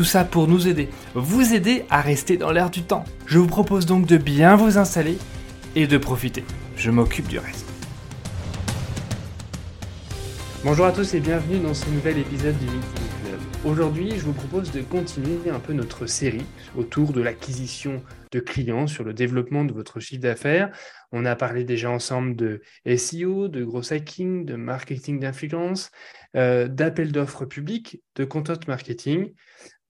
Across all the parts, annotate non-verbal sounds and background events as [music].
Tout ça pour nous aider, vous aider à rester dans l'air du temps. Je vous propose donc de bien vous installer et de profiter. Je m'occupe du reste. Bonjour à tous et bienvenue dans ce nouvel épisode du Meeting Club. Aujourd'hui, je vous propose de continuer un peu notre série autour de l'acquisition de clients, sur le développement de votre chiffre d'affaires. On a parlé déjà ensemble de SEO, de gros hacking, de marketing d'influence, euh, d'appel d'offres publics, de content marketing.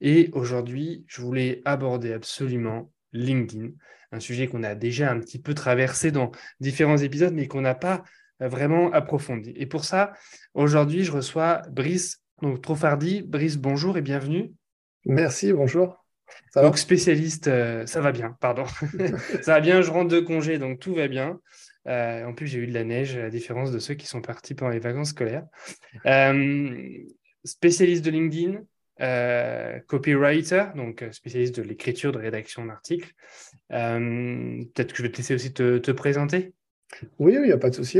Et aujourd'hui, je voulais aborder absolument LinkedIn, un sujet qu'on a déjà un petit peu traversé dans différents épisodes, mais qu'on n'a pas euh, vraiment approfondi. Et pour ça, aujourd'hui, je reçois Brice donc, Trofardi. Brice, bonjour et bienvenue. Merci, bonjour. Ça donc, spécialiste, euh, ça va bien, pardon. [laughs] ça va bien, je rentre de congé, donc tout va bien. Euh, en plus, j'ai eu de la neige, à la différence de ceux qui sont partis pendant les vacances scolaires. spécialiste de LinkedIn, euh, copywriter, donc euh, spécialiste de l'écriture, de rédaction d'articles. Euh, peut-être que je vais te laisser aussi te, présenter. Oui, il n'y a pas de souci.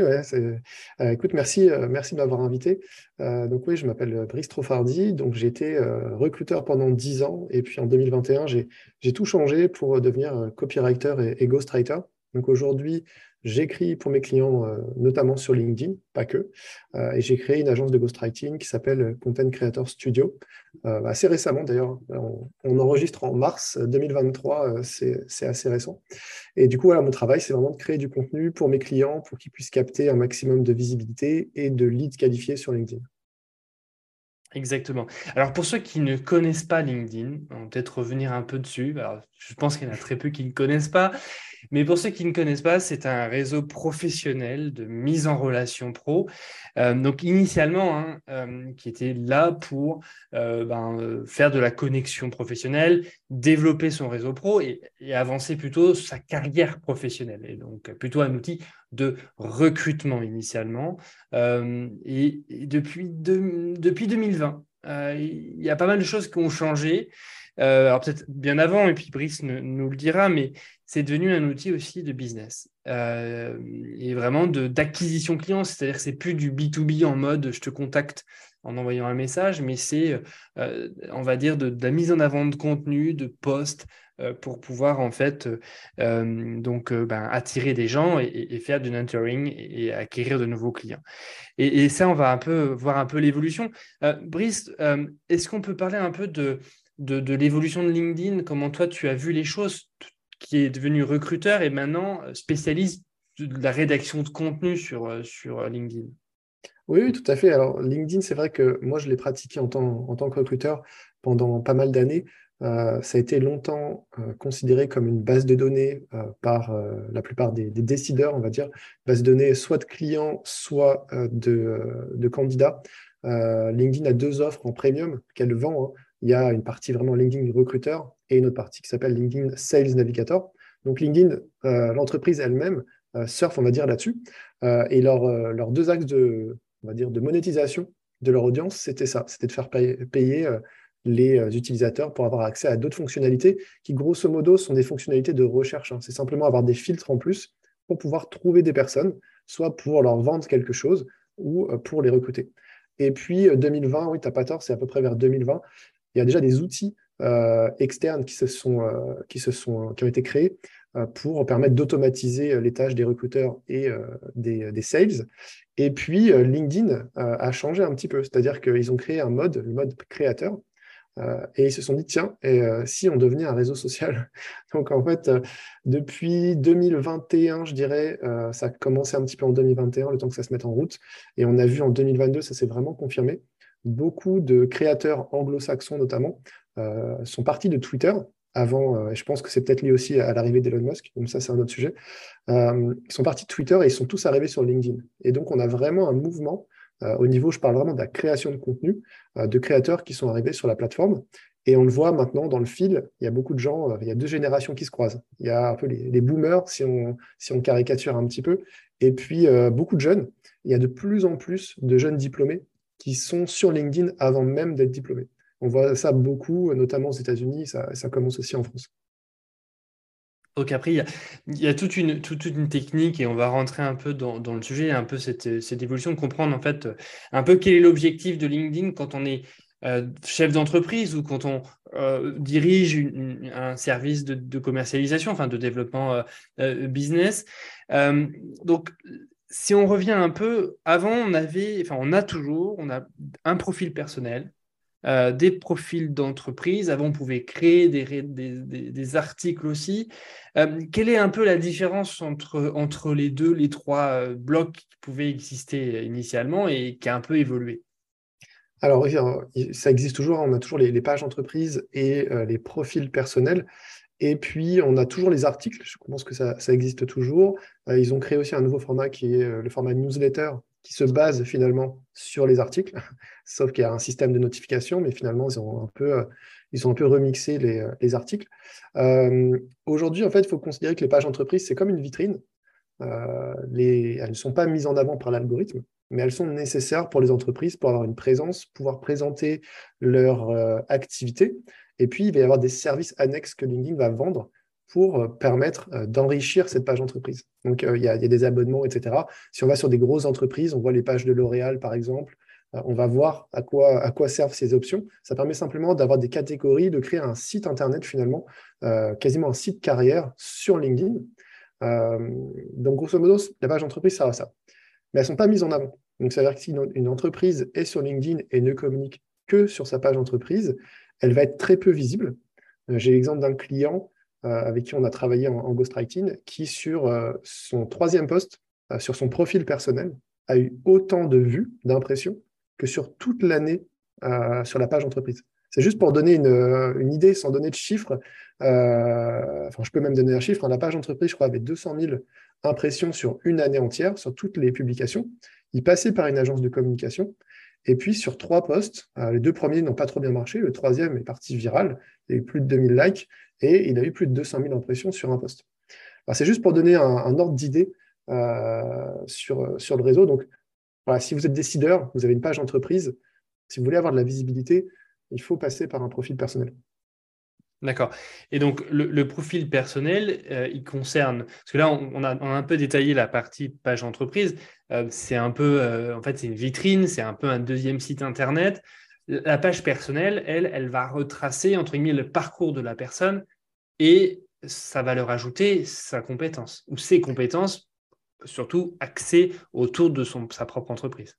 écoute, merci, merci de m'avoir invité. donc oui, je m'appelle Brice Trofardi. Donc j'ai été recruteur pendant 10 ans et puis en 2021, j'ai tout changé pour devenir copywriter et ghostwriter. Donc aujourd'hui, J'écris pour mes clients, euh, notamment sur LinkedIn, pas que, euh, et j'ai créé une agence de ghostwriting qui s'appelle Content Creator Studio. Euh, assez récemment d'ailleurs, on, enregistre en mars 2023, c'est assez récent. Et du coup, voilà, mon travail, c'est vraiment de créer du contenu pour mes clients pour qu'ils puissent capter un maximum de visibilité et de leads qualifiés sur LinkedIn. Exactement. Alors pour ceux qui ne connaissent pas LinkedIn, on va peut-être revenir un peu dessus. je pense qu'il y en a très peu qui ne connaissent pas. Mais pour ceux qui ne connaissent pas, c'est un réseau professionnel de mise en relation pro. Euh, donc initialement, hein, euh, qui était là pour euh, ben, faire de la connexion professionnelle, développer son réseau pro et, avancer plutôt sa carrière professionnelle. Et donc plutôt un outil de recrutement initialement. Et, depuis, depuis 2020, il y a pas mal de choses qui ont changé. alors peut-être bien avant, et puis Brice nous le dira, mais c'est devenu un outil aussi de business euh, et vraiment d'acquisition client. C'est-à-dire que c'est plus du B2B en mode je te contacte en envoyant un message, mais c'est, euh, on va dire, de, la mise en avant de contenu, de posts euh, pour pouvoir en fait donc ben, attirer des gens et, faire du nurturing et, acquérir de nouveaux clients. Et, ça, on va un peu voir un peu l'évolution. Brice, est-ce qu'on peut parler un peu de, de l'évolution de LinkedIn? Comment toi tu as vu les choses? Qui est devenu recruteur et maintenant euh, spécialiste de la rédaction de contenu sur, euh, sur euh, LinkedIn. Oui, tout à fait. Alors, LinkedIn, c'est vrai que moi, je l'ai pratiqué en tant, en tant que recruteur pendant pas mal d'années. ça a été longtemps considéré comme une base de données par la plupart des, décideurs, on va dire, base de données soit de clients, soit de, de, candidats. LinkedIn a deux offres en premium qu'elle vend. Hein. Il y a une partie vraiment LinkedIn recruteur et une autre partie qui s'appelle LinkedIn Sales Navigator. Donc LinkedIn, euh, l'entreprise elle-même, euh, surfe, on va dire, là-dessus. Euh, et leurs deux axes de, on va dire, de monétisation de leur audience, c'était ça, c'était de faire payer, les utilisateurs pour avoir accès à d'autres fonctionnalités qui, grosso modo, sont des fonctionnalités de recherche. Hein. C'est simplement avoir des filtres en plus pour pouvoir trouver des personnes, soit pour leur vendre quelque chose ou pour les recruter. Et puis 2020, oui, tu n'as pas tort, c'est à peu près vers 2020, il y a déjà des outils euh, externes qui, se sont, euh, qui, se sont, qui ont été créés euh, pour permettre d'automatiser les tâches des recruteurs et des, des, sales. Et puis, LinkedIn a changé un petit peu, c'est-à-dire qu'ils ont créé un mode, le mode créateur, et ils se sont dit, tiens, et, si on devenait un réseau social? [laughs] Donc, en fait, depuis 2021, je dirais, ça a commencé un petit peu en 2021, le temps que ça se mette en route. Et on a vu en 2022, ça s'est vraiment confirmé beaucoup de créateurs anglo-saxons notamment euh, sont partis de Twitter avant, euh, et je pense que c'est peut-être lié aussi à l'arrivée d'Elon Musk, donc ça c'est un autre sujet, euh, ils sont partis de Twitter et ils sont tous arrivés sur LinkedIn. Et donc on a vraiment un mouvement au niveau, je parle vraiment de la création de contenu, de créateurs qui sont arrivés sur la plateforme. Et on le voit maintenant dans le fil, il y a beaucoup de gens, il y a deux générations qui se croisent. Il y a un peu les, boomers, si on, si on caricature un petit peu, et puis beaucoup de jeunes. Il y a de plus en plus de jeunes diplômés qui sont sur LinkedIn avant même d'être diplômés. On voit ça beaucoup, notamment aux États-Unis, ça, commence aussi en France. Donc après, il y a, toute, une, technique et on va rentrer un peu dans, le sujet, un peu cette, cette, évolution, comprendre en fait un peu quel est l'objectif de LinkedIn quand on est euh, chef d'entreprise ou quand on euh, dirige un service de, commercialisation, enfin de développement euh, business. donc, si on revient un peu, avant, on avait, enfin, on a toujours, on a un profil personnel, euh, des profils d'entreprise. Avant, on pouvait créer des, articles aussi. Euh, quelle est un peu la différence entre, entre les deux, les trois euh, blocs qui pouvaient exister initialement et qui a un peu évolué? Alors, ça existe toujours, on a toujours les, pages d'entreprise et les profils personnels. Et puis, on a toujours les articles, je pense que ça, existe toujours. ils ont créé aussi un nouveau format qui est le format newsletter, qui se base finalement sur les articles, [laughs] sauf qu'il y a un système de notification, mais finalement, ils ont un peu, euh, ils ont un peu remixé les, euh, les articles. Euh, aujourd'hui, en fait, il faut considérer que les pages entreprises, c'est comme une vitrine. les, elles ne sont pas mises en avant par l'algorithme, mais elles sont nécessaires pour les entreprises pour avoir une présence, pouvoir présenter leur activité. Et puis, il va y avoir des services annexes que LinkedIn va vendre pour euh, permettre euh, d'enrichir cette page entreprise. Donc, euh, il y, a, des abonnements, etc. Si on va sur des grosses entreprises, on voit les pages de L'Oréal, par exemple, on va voir à quoi, servent ces options. Ça permet simplement d'avoir des catégories, de créer un site Internet, finalement, quasiment un site carrière sur LinkedIn. donc, grosso modo, la page entreprise sert à ça. Mais elles ne sont pas mises en avant. Donc, ça veut dire que si une entreprise est sur LinkedIn et ne communique que sur sa page entreprise, elle va être très peu visible. J'ai l'exemple d'un client euh, avec qui on a travaillé en, ghostwriting, qui sur euh, son troisième poste, euh, sur son profil personnel, a eu autant de vues, d'impressions, que sur toute l'année sur la page entreprise. C'est juste pour donner une, idée, sans donner de chiffres. enfin, je peux même donner un chiffre. La page entreprise, je crois, avait 200 000 impressions sur une année entière, sur toutes les publications. Il passait par une agence de communication. Et puis, sur trois posts, les deux premiers n'ont pas trop bien marché. Le troisième est parti viral. Il y a eu plus de 2000 likes et il a eu plus de 200 000 impressions sur un post. C'est juste pour donner un, ordre d'idée euh, sur, sur le réseau. Donc, si vous êtes décideur, vous avez une page entreprise, si vous voulez avoir de la visibilité, il faut passer par un profil personnel. D'accord. Et donc, le, profil personnel, euh, il concerne, parce que là, on, a, un peu détaillé la partie page entreprise. Euh, c'est un peu, en fait, c'est une vitrine, c'est un peu un deuxième site Internet. La page personnelle, elle, elle va retracer, entre guillemets, le parcours de la personne et ça va leur ajouter sa compétence ou ses compétences, surtout axées autour de son, sa propre entreprise.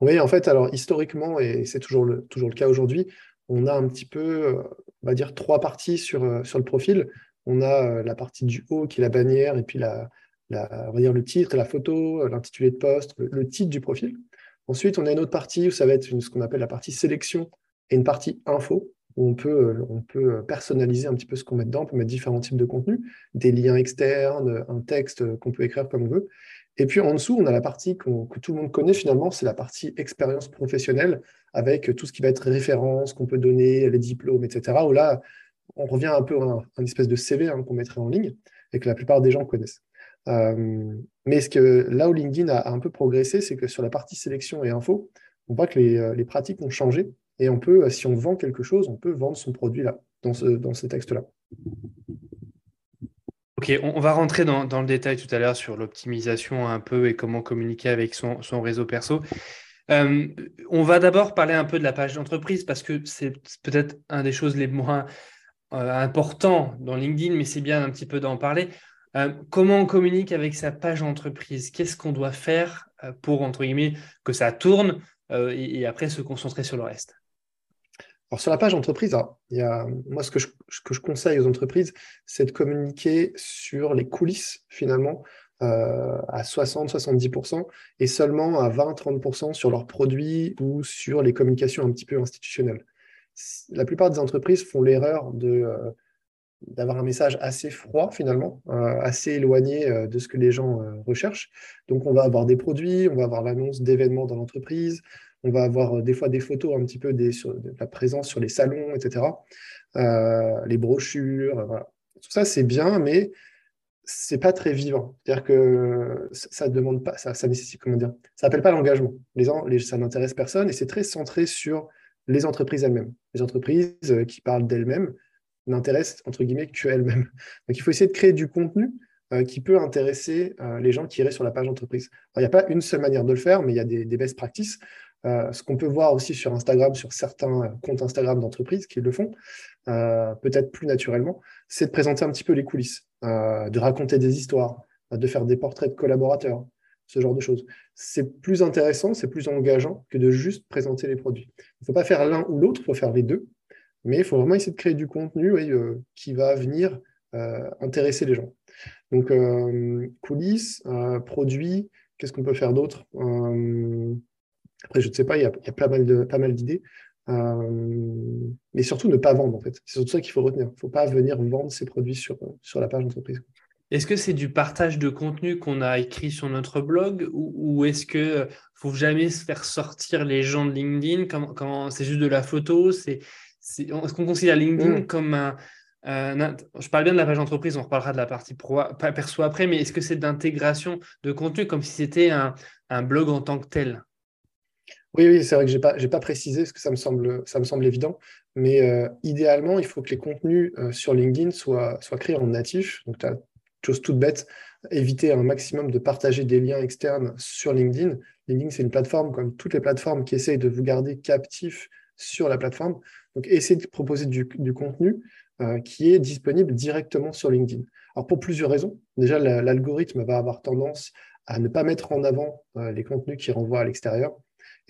Oui, en fait, alors historiquement, et c'est toujours le, toujours le cas aujourd'hui, on a un petit peu, on va dire, trois parties sur, euh, sur le profil. On a euh, la partie du haut qui est la bannière, et puis la, on va dire le titre, la photo, l'intitulé de poste, le, titre du profil. Ensuite, on a une autre partie où ça va être ce qu'on appelle la partie sélection et une partie info, où on peut, euh, on peut personnaliser un petit peu ce qu'on met dedans. On peut mettre différents types de contenus, des liens externes, un texte qu'on peut écrire comme on veut. Et puis en dessous, on a la partie que tout le monde connaît finalement, c'est la partie expérience professionnelle, avec tout ce qui va être référence qu'on peut donner, les diplômes, etc. Où là, on revient un peu à un, espèce de CV hein, qu'on mettrait en ligne et que la plupart des gens connaissent. Euh, mais ce que, là où LinkedIn a, un peu progressé, c'est que sur la partie sélection et info, on voit que les, euh, pratiques ont changé et on peut, si on vend quelque chose, on peut vendre son produit là, dans ce, dans ce texte-là. Ok, on, va rentrer dans, le détail tout à l'heure sur l'optimisation un peu et comment communiquer avec son, réseau perso. Euh, on va d'abord parler un peu de la page d'entreprise parce que c'est peut-être un des choses les moins importants dans LinkedIn, mais c'est bien un petit peu d'en parler. Euh, comment on communique avec sa page entreprise Qu'est-ce qu'on doit faire euh, pour, entre guillemets, que ça tourne euh, et, après se concentrer sur le reste? Alors sur la page entreprise, a, moi ce que je conseille aux entreprises, c'est de communiquer sur les coulisses finalement à 60-70% et seulement à 20-30% sur leurs produits ou sur les communications un petit peu institutionnelles. La plupart des entreprises font l'erreur de d'avoir un message assez froid finalement, assez éloigné de ce que les gens recherchent. Donc on va avoir des produits, on va avoir l'annonce d'événements dans l'entreprise, on va avoir des fois des photos un petit peu de la présence sur les salons, etc. les brochures, voilà. Tout ça c'est bien, mais c'est pas très vivant. C'est-à-dire que ça demande pas, ça, nécessite, comment dire, ça appelle pas l'engagement. Les, les, ça n'intéresse personne et c'est très centré sur les entreprises elles-mêmes. Les entreprises euh, qui parlent d'elles-mêmes n'intéressent entre guillemets que elles-mêmes. [laughs] Donc il faut essayer de créer du contenu euh, qui peut intéresser euh, les gens qui iraient sur la page entreprise. il n'y a pas une seule manière de le faire, mais il y a des, best practices. Ce qu'on peut voir aussi sur Instagram, sur certains comptes Instagram d'entreprises qui le font, peut-être plus naturellement, c'est de présenter un petit peu les coulisses, de raconter des histoires, de faire des portraits de collaborateurs, ce genre de choses. C'est plus intéressant, c'est plus engageant que de juste présenter les produits. Il ne faut pas faire l'un ou l'autre, il faut faire les deux, mais il faut vraiment essayer de créer du contenu euh, qui va venir euh, intéresser les gens. Donc, euh, coulisses, produits, qu'est-ce qu'on peut faire d'autre? Après, je ne sais pas, il y a, pas mal d'idées. mais surtout ne pas vendre en fait. C'est surtout ça qu'il faut retenir. Il ne faut pas venir vendre ses produits sur, sur la page d'entreprise. Est-ce que c'est du partage de contenu qu'on a écrit sur notre blog ou, est-ce que euh, faut jamais se faire sortir les gens de LinkedIn? Quand, c'est juste de la photo? C'est, Est-ce qu'on considère LinkedIn mm. comme un, Je parle bien de la page d'entreprise, on reparlera de la partie pro, perso après, mais est-ce que c'est d'intégration de contenu comme si c'était un, blog en tant que tel? Oui, oui, c'est vrai que je n'ai pas, pas précisé parce que ça me semble, ça me semble évident. Mais euh, idéalement, il faut que les contenus euh, sur LinkedIn soient, soient créés en natif. Donc, tu as chose toute bête, éviter un maximum de partager des liens externes sur LinkedIn. LinkedIn, c'est une plateforme comme toutes les plateformes qui essayent de vous garder captif sur la plateforme. Donc, essayez de proposer du, contenu euh, qui est disponible directement sur LinkedIn. Alors, pour plusieurs raisons. Déjà, l'algorithme va avoir tendance à ne pas mettre en avant les contenus qui renvoient à l'extérieur.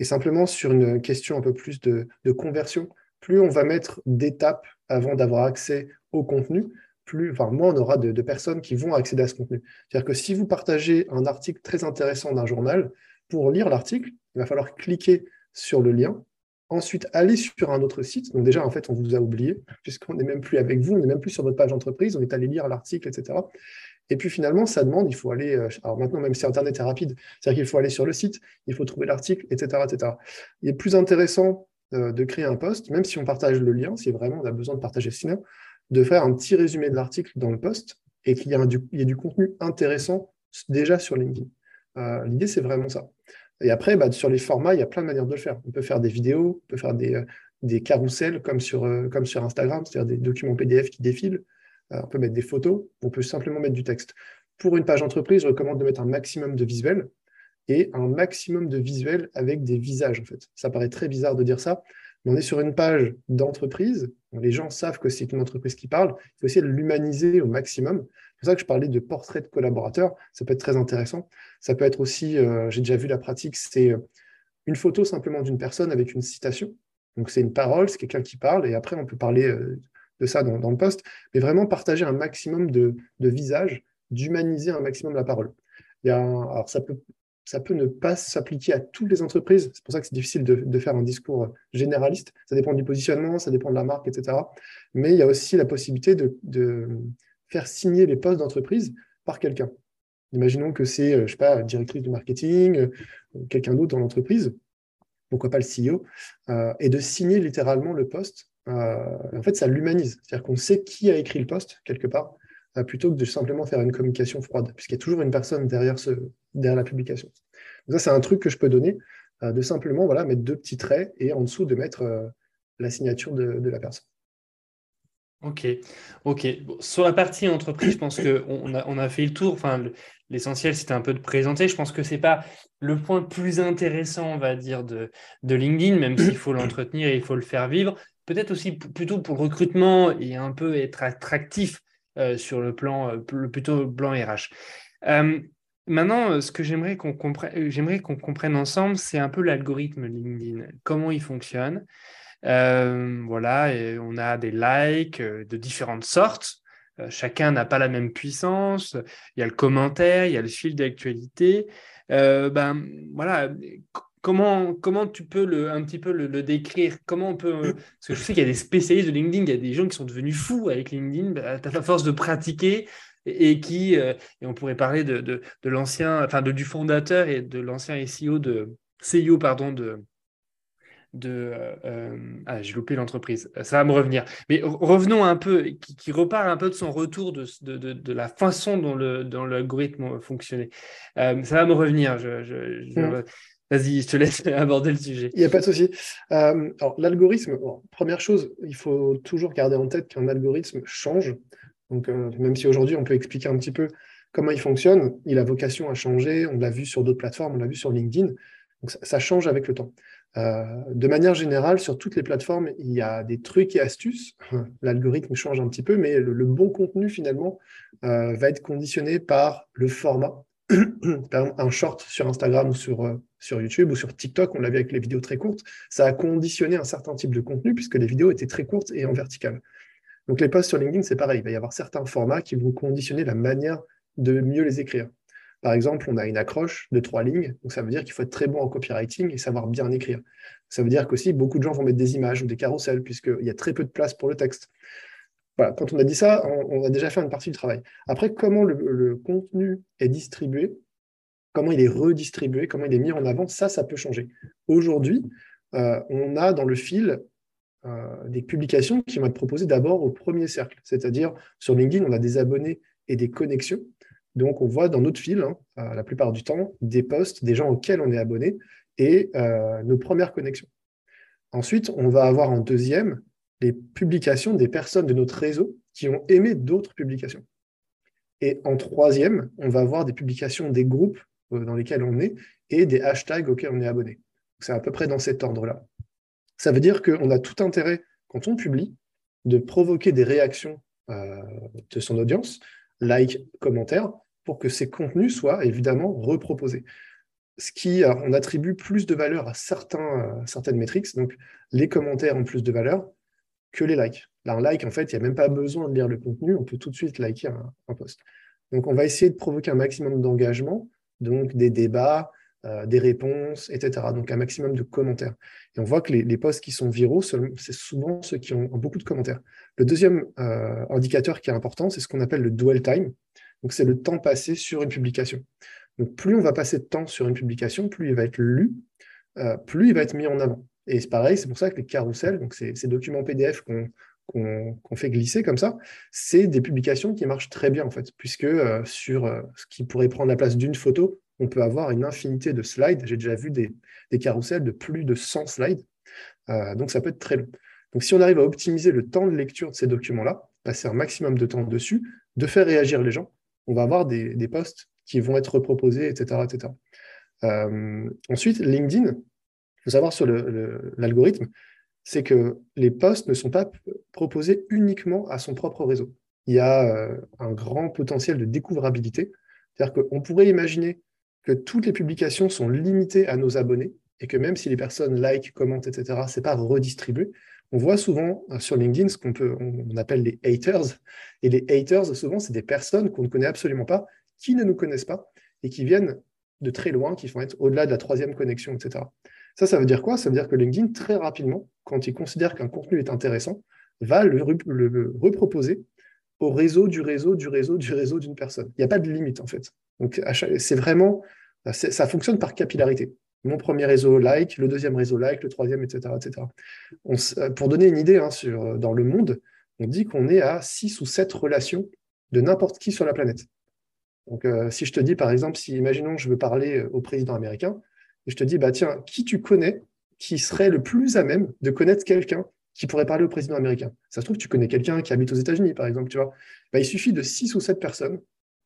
Et simplement, sur une question un peu plus de, de conversion, plus on va mettre d'étapes avant d'avoir accès au contenu, plus, enfin, moins on aura de, personnes qui vont accéder à ce contenu. C'est-à-dire que si vous partagez un article très intéressant d'un journal, pour lire l'article, il va falloir cliquer sur le lien, ensuite aller sur un autre site. Donc déjà, en fait, on vous a oublié, puisqu'on n'est même plus avec vous, on n'est même plus sur votre page d'entreprise, on est allé lire l'article, etc. Et puis finalement, ça demande, il faut aller, euh, alors maintenant, même si Internet est rapide, c'est-à-dire qu'il faut aller sur le site, il faut trouver l'article, etc., etc. Il est plus intéressant euh, de créer un post, même si on partage le lien, si vraiment on a besoin de partager ce lien, de faire un petit résumé de l'article dans le post et qu'il y, ait du contenu intéressant déjà sur LinkedIn. Euh, l'idée, c'est vraiment ça. Et après, bah, sur les formats, il y a plein de manières de le faire. On peut faire des vidéos, on peut faire des, des carousels comme sur, comme sur Instagram, c'est-à-dire des documents PDF qui défilent. On peut mettre des photos, on peut simplement mettre du texte. Pour une page entreprise, je recommande de mettre un maximum de visuels et un maximum de visuels avec des visages, en fait. Ça paraît très bizarre de dire ça, on est sur une page d'entreprise, les gens savent que c'est une entreprise qui parle, il faut essayer de l'humaniser au maximum. C'est pour ça que je parlais de portrait de collaborateurs, ça peut être très intéressant. Ça peut être aussi, euh, j'ai déjà vu la pratique, c'est euh, une photo simplement d'une personne avec une citation. Donc c'est une parole, c'est quelqu'un qui parle, et après on peut parler euh, de ça dans, le poste, mais vraiment partager un maximum de, visages, d'humaniser un maximum la parole. Il y a alors ça peut ça peut ne pas s'appliquer à toutes les entreprises. C'est pour ça que c'est difficile de, faire un discours généraliste. Ça dépend du positionnement, ça dépend de la marque, etc. Mais il y a aussi la possibilité de, faire signer les postes d'entreprise par quelqu'un. Imaginons que c'est, euh, je sais pas, directrice du marketing, euh, quelqu'un d'autre dans l'entreprise, pourquoi pas le CEO, euh, et de signer littéralement le poste. En fait, ça l'humanise. C'est-à-dire qu'on sait qui a écrit le poste, quelque part, plutôt que de simplement faire une communication froide, puisqu'il y a toujours une personne derrière, ce, derrière la publication. ça, c'est un truc que je peux donner, euh, de simplement voilà, mettre deux petits traits et en dessous de mettre euh, la signature de, la personne. Ok, ok. sur la partie entreprise, je pense qu'on a, on a fait le tour. Enfin, l'essentiel, c'était un peu de présenter. Je pense que ce n'est pas le point le plus intéressant, on va dire, de, de LinkedIn, même s'il faut l'entretenir et il faut le faire vivre. Peut-être aussi plutôt pour le recrutement et un peu être attractif euh, sur le plan euh, plutôt blanc RH. Euh, maintenant, ce que j'aimerais qu'on comprenne, j'aimerais qu'on comprenne ensemble, c'est un peu l'algorithme LinkedIn, comment il fonctionne. voilà, et on a des likes de différentes sortes. chacun n'a pas la même puissance. Il y a le commentaire, il y a le fil d'actualité. ben voilà, comment, comment tu peux le, un petit peu le, décrire? Comment on peut. Euh, parce que je sais qu'il y a des spécialistes de LinkedIn, il y a des gens qui sont devenus fous avec LinkedIn, bah, à force de pratiquer et, qui. Euh, et on pourrait parler de, de, l'ancien, enfin de, du fondateur et de l'ancien SEO de. CEO, pardon, de, de euh, ah, j'ai loupé l'entreprise, ça va me revenir. Mais revenons un peu, qui, repart un peu de son retour de, de, de, la façon dont le dont l'algorithme fonctionnait. Ça va me revenir. Je, mmh. Vas-y, je te laisse [laughs] aborder le sujet. Il n'y a pas de souci. alors, l'algorithme, première chose, il faut toujours garder en tête qu'un algorithme change. Donc, même si aujourd'hui, on peut expliquer un petit peu comment il fonctionne, il a vocation à changer. On l'a vu sur d'autres plateformes, on l'a vu sur LinkedIn. Donc, ça change avec le temps. Euh, de manière générale, sur toutes les plateformes, il y a des trucs et astuces. [laughs] L'algorithme change un petit peu, mais le, bon contenu, finalement, euh, va être conditionné par le format. [clears throat] par exemple, un short sur Instagram ou sur, euh, sur YouTube ou sur TikTok, on l'a vu avec les vidéos très courtes, ça a conditionné un certain type de contenu puisque les vidéos étaient très courtes et en vertical. Donc les posts sur LinkedIn, c'est pareil, il va y avoir certains formats qui vont conditionner la manière de mieux les écrire. Par exemple, on a une accroche de trois lignes, donc ça veut dire qu'il faut être très bon en copywriting et savoir bien écrire. Ça veut dire qu'aussi, beaucoup de gens vont mettre des images ou des carousels, puisqu'il y a très peu de place pour le texte. Quand on a dit ça, on, a déjà fait une partie du travail. Après, comment le, contenu est distribué, comment il est redistribué, comment il est mis en avant, ça, ça peut changer. Aujourd'hui, euh, on a dans le fil euh, des publications qui vont être proposées d'abord au premier cercle, c'est-à-dire sur LinkedIn, on a des abonnés et des connexions. Donc, on voit dans notre fil, hein, euh, la plupart du temps, des posts, des gens auxquels on est abonné et nos premières connexions. Ensuite, on va avoir en deuxième les publications des personnes de notre réseau qui ont aimé d'autres publications. Et en troisième, on va avoir des publications des groupes euh, dans lesquels on est et des hashtags auxquels on est abonné. C'est à peu près dans cet ordre-là. Ça veut dire qu'on a tout intérêt, quand on publie, de provoquer des réactions de son audience, like, commentaires, pour que ces contenus soient évidemment reproposés. Ce qui, euh, on attribue plus de valeur à euh, certaines métriques, donc les commentaires ont plus de valeur que les likes. Là, un like, en fait, il n'y a même pas besoin de lire le contenu, on peut tout de suite liker un, post. Donc, on va essayer de provoquer un maximum d'engagement, donc des débats, euh, des réponses, etc. Donc, un maximum de commentaires. Et on voit que les, posts qui sont viraux, c'est souvent ceux qui ont beaucoup de commentaires. Le deuxième indicateur qui est important, c'est ce qu'on appelle le dwell time. Donc, c'est le temps passé sur une publication. Donc, plus on va passer de temps sur une publication, plus il va être lu, euh, plus il va être mis en avant. Et c'est pareil, c'est pour ça que les carousels, donc ces, documents PDF qu'on fait glisser comme ça, c'est des publications qui marchent très bien en fait, puisque euh, sur euh, ce qui pourrait prendre la place d'une photo, on peut avoir une infinité de slides. J'ai déjà vu des, des carousels de plus de 100 slides, donc ça peut être très long. Donc si on arrive à optimiser le temps de lecture de ces documents-là, passer un maximum de temps dessus, de faire réagir les gens, on va avoir des, des posts qui vont être reproposés, etc. etc. Euh, ensuite, LinkedIn, il faut savoir sur l'algorithme, c'est que les posts ne sont pas proposés uniquement à son propre réseau. Il y a euh, un grand potentiel de découvrabilité. C'est-à-dire qu'on pourrait imaginer que toutes les publications sont limitées à nos abonnés et que même si les personnes like, commentent, etc., ce n'est pas redistribué, on voit souvent euh, sur LinkedIn ce qu'on appelle les haters. Et les haters, souvent, c'est des personnes qu'on ne connaît absolument pas, qui ne nous connaissent pas et qui viennent de très loin, qui vont être au-delà de la troisième connexion, etc. Ça, ça veut dire quoi? Ça veut dire que LinkedIn, très rapidement, quand il considère qu'un contenu est intéressant, va le, reproposer au réseau du réseau du réseau du réseau d'une personne. Il n'y a pas de limite, en fait. Donc, c'est vraiment, ça fonctionne par capillarité mon premier réseau like, le deuxième réseau like, le troisième, etc. etc. Euh, pour donner une idée, hein, euh, dans le monde, on dit qu'on est à six ou sept relations de n'importe qui sur la planète. Donc, euh, si je te dis, par exemple, si, imaginons, je veux parler au président américain, et je te dis, bah, tiens, qui tu connais qui serait le plus à même de connaître quelqu'un qui pourrait parler au président américain? Ça se trouve, tu connais quelqu'un qui habite aux États-Unis, par exemple, tu vois. Bah, il suffit de six ou sept personnes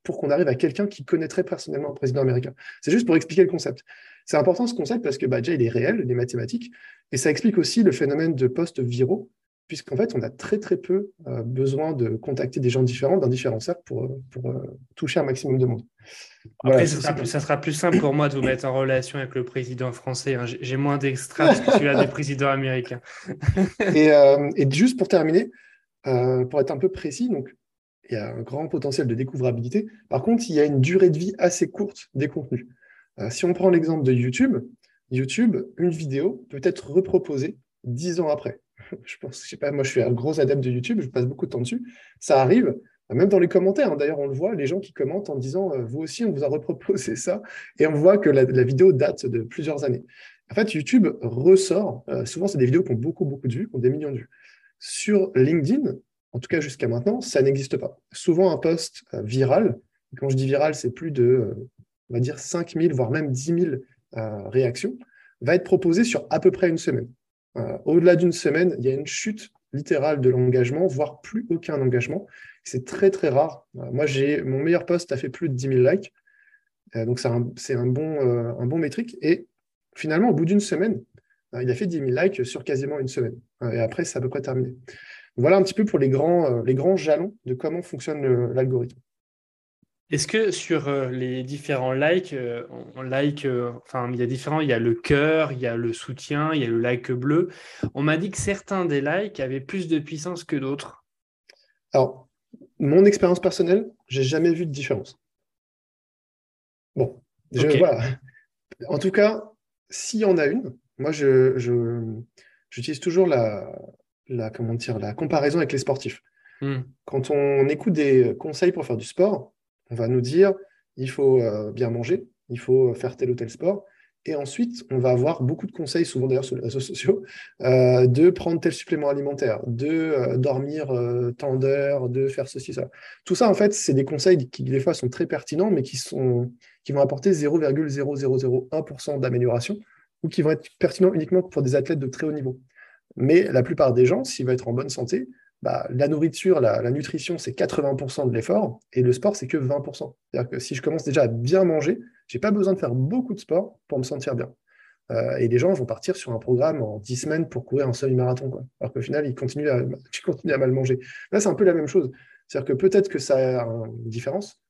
pour qu'on arrive à quelqu'un qui connaîtrait personnellement le président américain. C'est juste pour expliquer le concept. C'est important ce concept parce que bah, déjà, il est réel, les mathématiques, et ça explique aussi le phénomène de postes viraux, puisqu'en fait, on a très très peu euh, besoin de contacter des gens différents dans différents cercles pour, pour euh, toucher un maximum de monde. Après, ça, sera plus, simple pour moi de vous mettre en relation avec le président français. Hein. J'ai moins d'extra parce que celui-là des présidents américains. et, [laughs] euh, et, juste pour terminer, pour être un peu précis, donc il y a un grand potentiel de découvrabilité. Par contre, il y a une durée de vie assez courte des contenus. Euh, si on prend l'exemple de YouTube, YouTube, une vidéo peut être reproposée dix ans après. [laughs] Je pense, je sais pas, moi je suis un gros adepte de YouTube, je passe beaucoup de temps dessus. Ça arrive, même dans les commentaires, hein. d'ailleurs, on le voit, les gens qui commentent en disant euh, Vous aussi, on vous a reproposé ça. Et on voit que la, vidéo date de plusieurs années. En fait, YouTube ressort, euh, souvent, c'est des vidéos qui ont beaucoup, beaucoup de vues, qui ont des millions de vues. Sur LinkedIn, en tout cas jusqu'à maintenant, ça n'existe pas. Souvent, un post euh, viral, quand je dis viral, c'est plus de, on va dire, 5000, voire même 10 000 réactions, va être proposé sur à peu près une semaine. Au-delà d'une semaine, il y a une chute littérale de l'engagement, voire plus aucun engagement. C'est très, très rare. Euh, moi, j'ai mon meilleur post a fait plus de 10 000 likes. Euh, donc, c'est un, bon, euh, un bon métrique. Et finalement, au bout d'une semaine, il a fait 10 000 likes sur quasiment une semaine. Et après, c'est à peu près terminé. Voilà un petit peu pour les grands jalons de comment fonctionne l'algorithme. Est-ce que sur les différents likes, on like, enfin, il y a différents, il y a le cœur, il y a le soutien, il y a le like bleu. On m'a dit que certains des likes avaient plus de puissance que d'autres. Alors, mon expérience personnelle, j'ai jamais vu de différence. Bon, voilà. En tout cas, s'il y en a une, moi, je, j'utilise toujours la, la, comment dire, la comparaison avec les sportifs. Hmm. Quand on écoute des conseils pour faire du sport, on va nous dire il faut euh, bien manger, il faut faire tel ou tel sport, et ensuite, on va avoir beaucoup de conseils, souvent d'ailleurs sur les réseaux sociaux, euh, de prendre tel supplément alimentaire, de euh, dormir euh, tant d'heures, de faire ceci, ça. Tout ça, en fait, c'est des conseils qui, des fois, sont très pertinents, mais qui, sont, qui vont apporter 0,0001% d'amélioration ou qui vont être pertinents uniquement pour des athlètes de très haut niveau. Mais la plupart des gens, s'ils veulent être en bonne santé, bah, la nourriture, la, nutrition, c'est 80% de l'effort et le sport, c'est que 20%. C'est-à-dire que si je commence déjà à bien manger, j'ai pas besoin de faire beaucoup de sport pour me sentir bien. Euh, et les gens vont partir sur un programme en 10 semaines pour courir un semi-marathon. Alors qu'au final, [laughs] ils continuent à, mal manger. Là, c'est un peu la même chose. C'est-à-dire que peut-être que ça a une différence,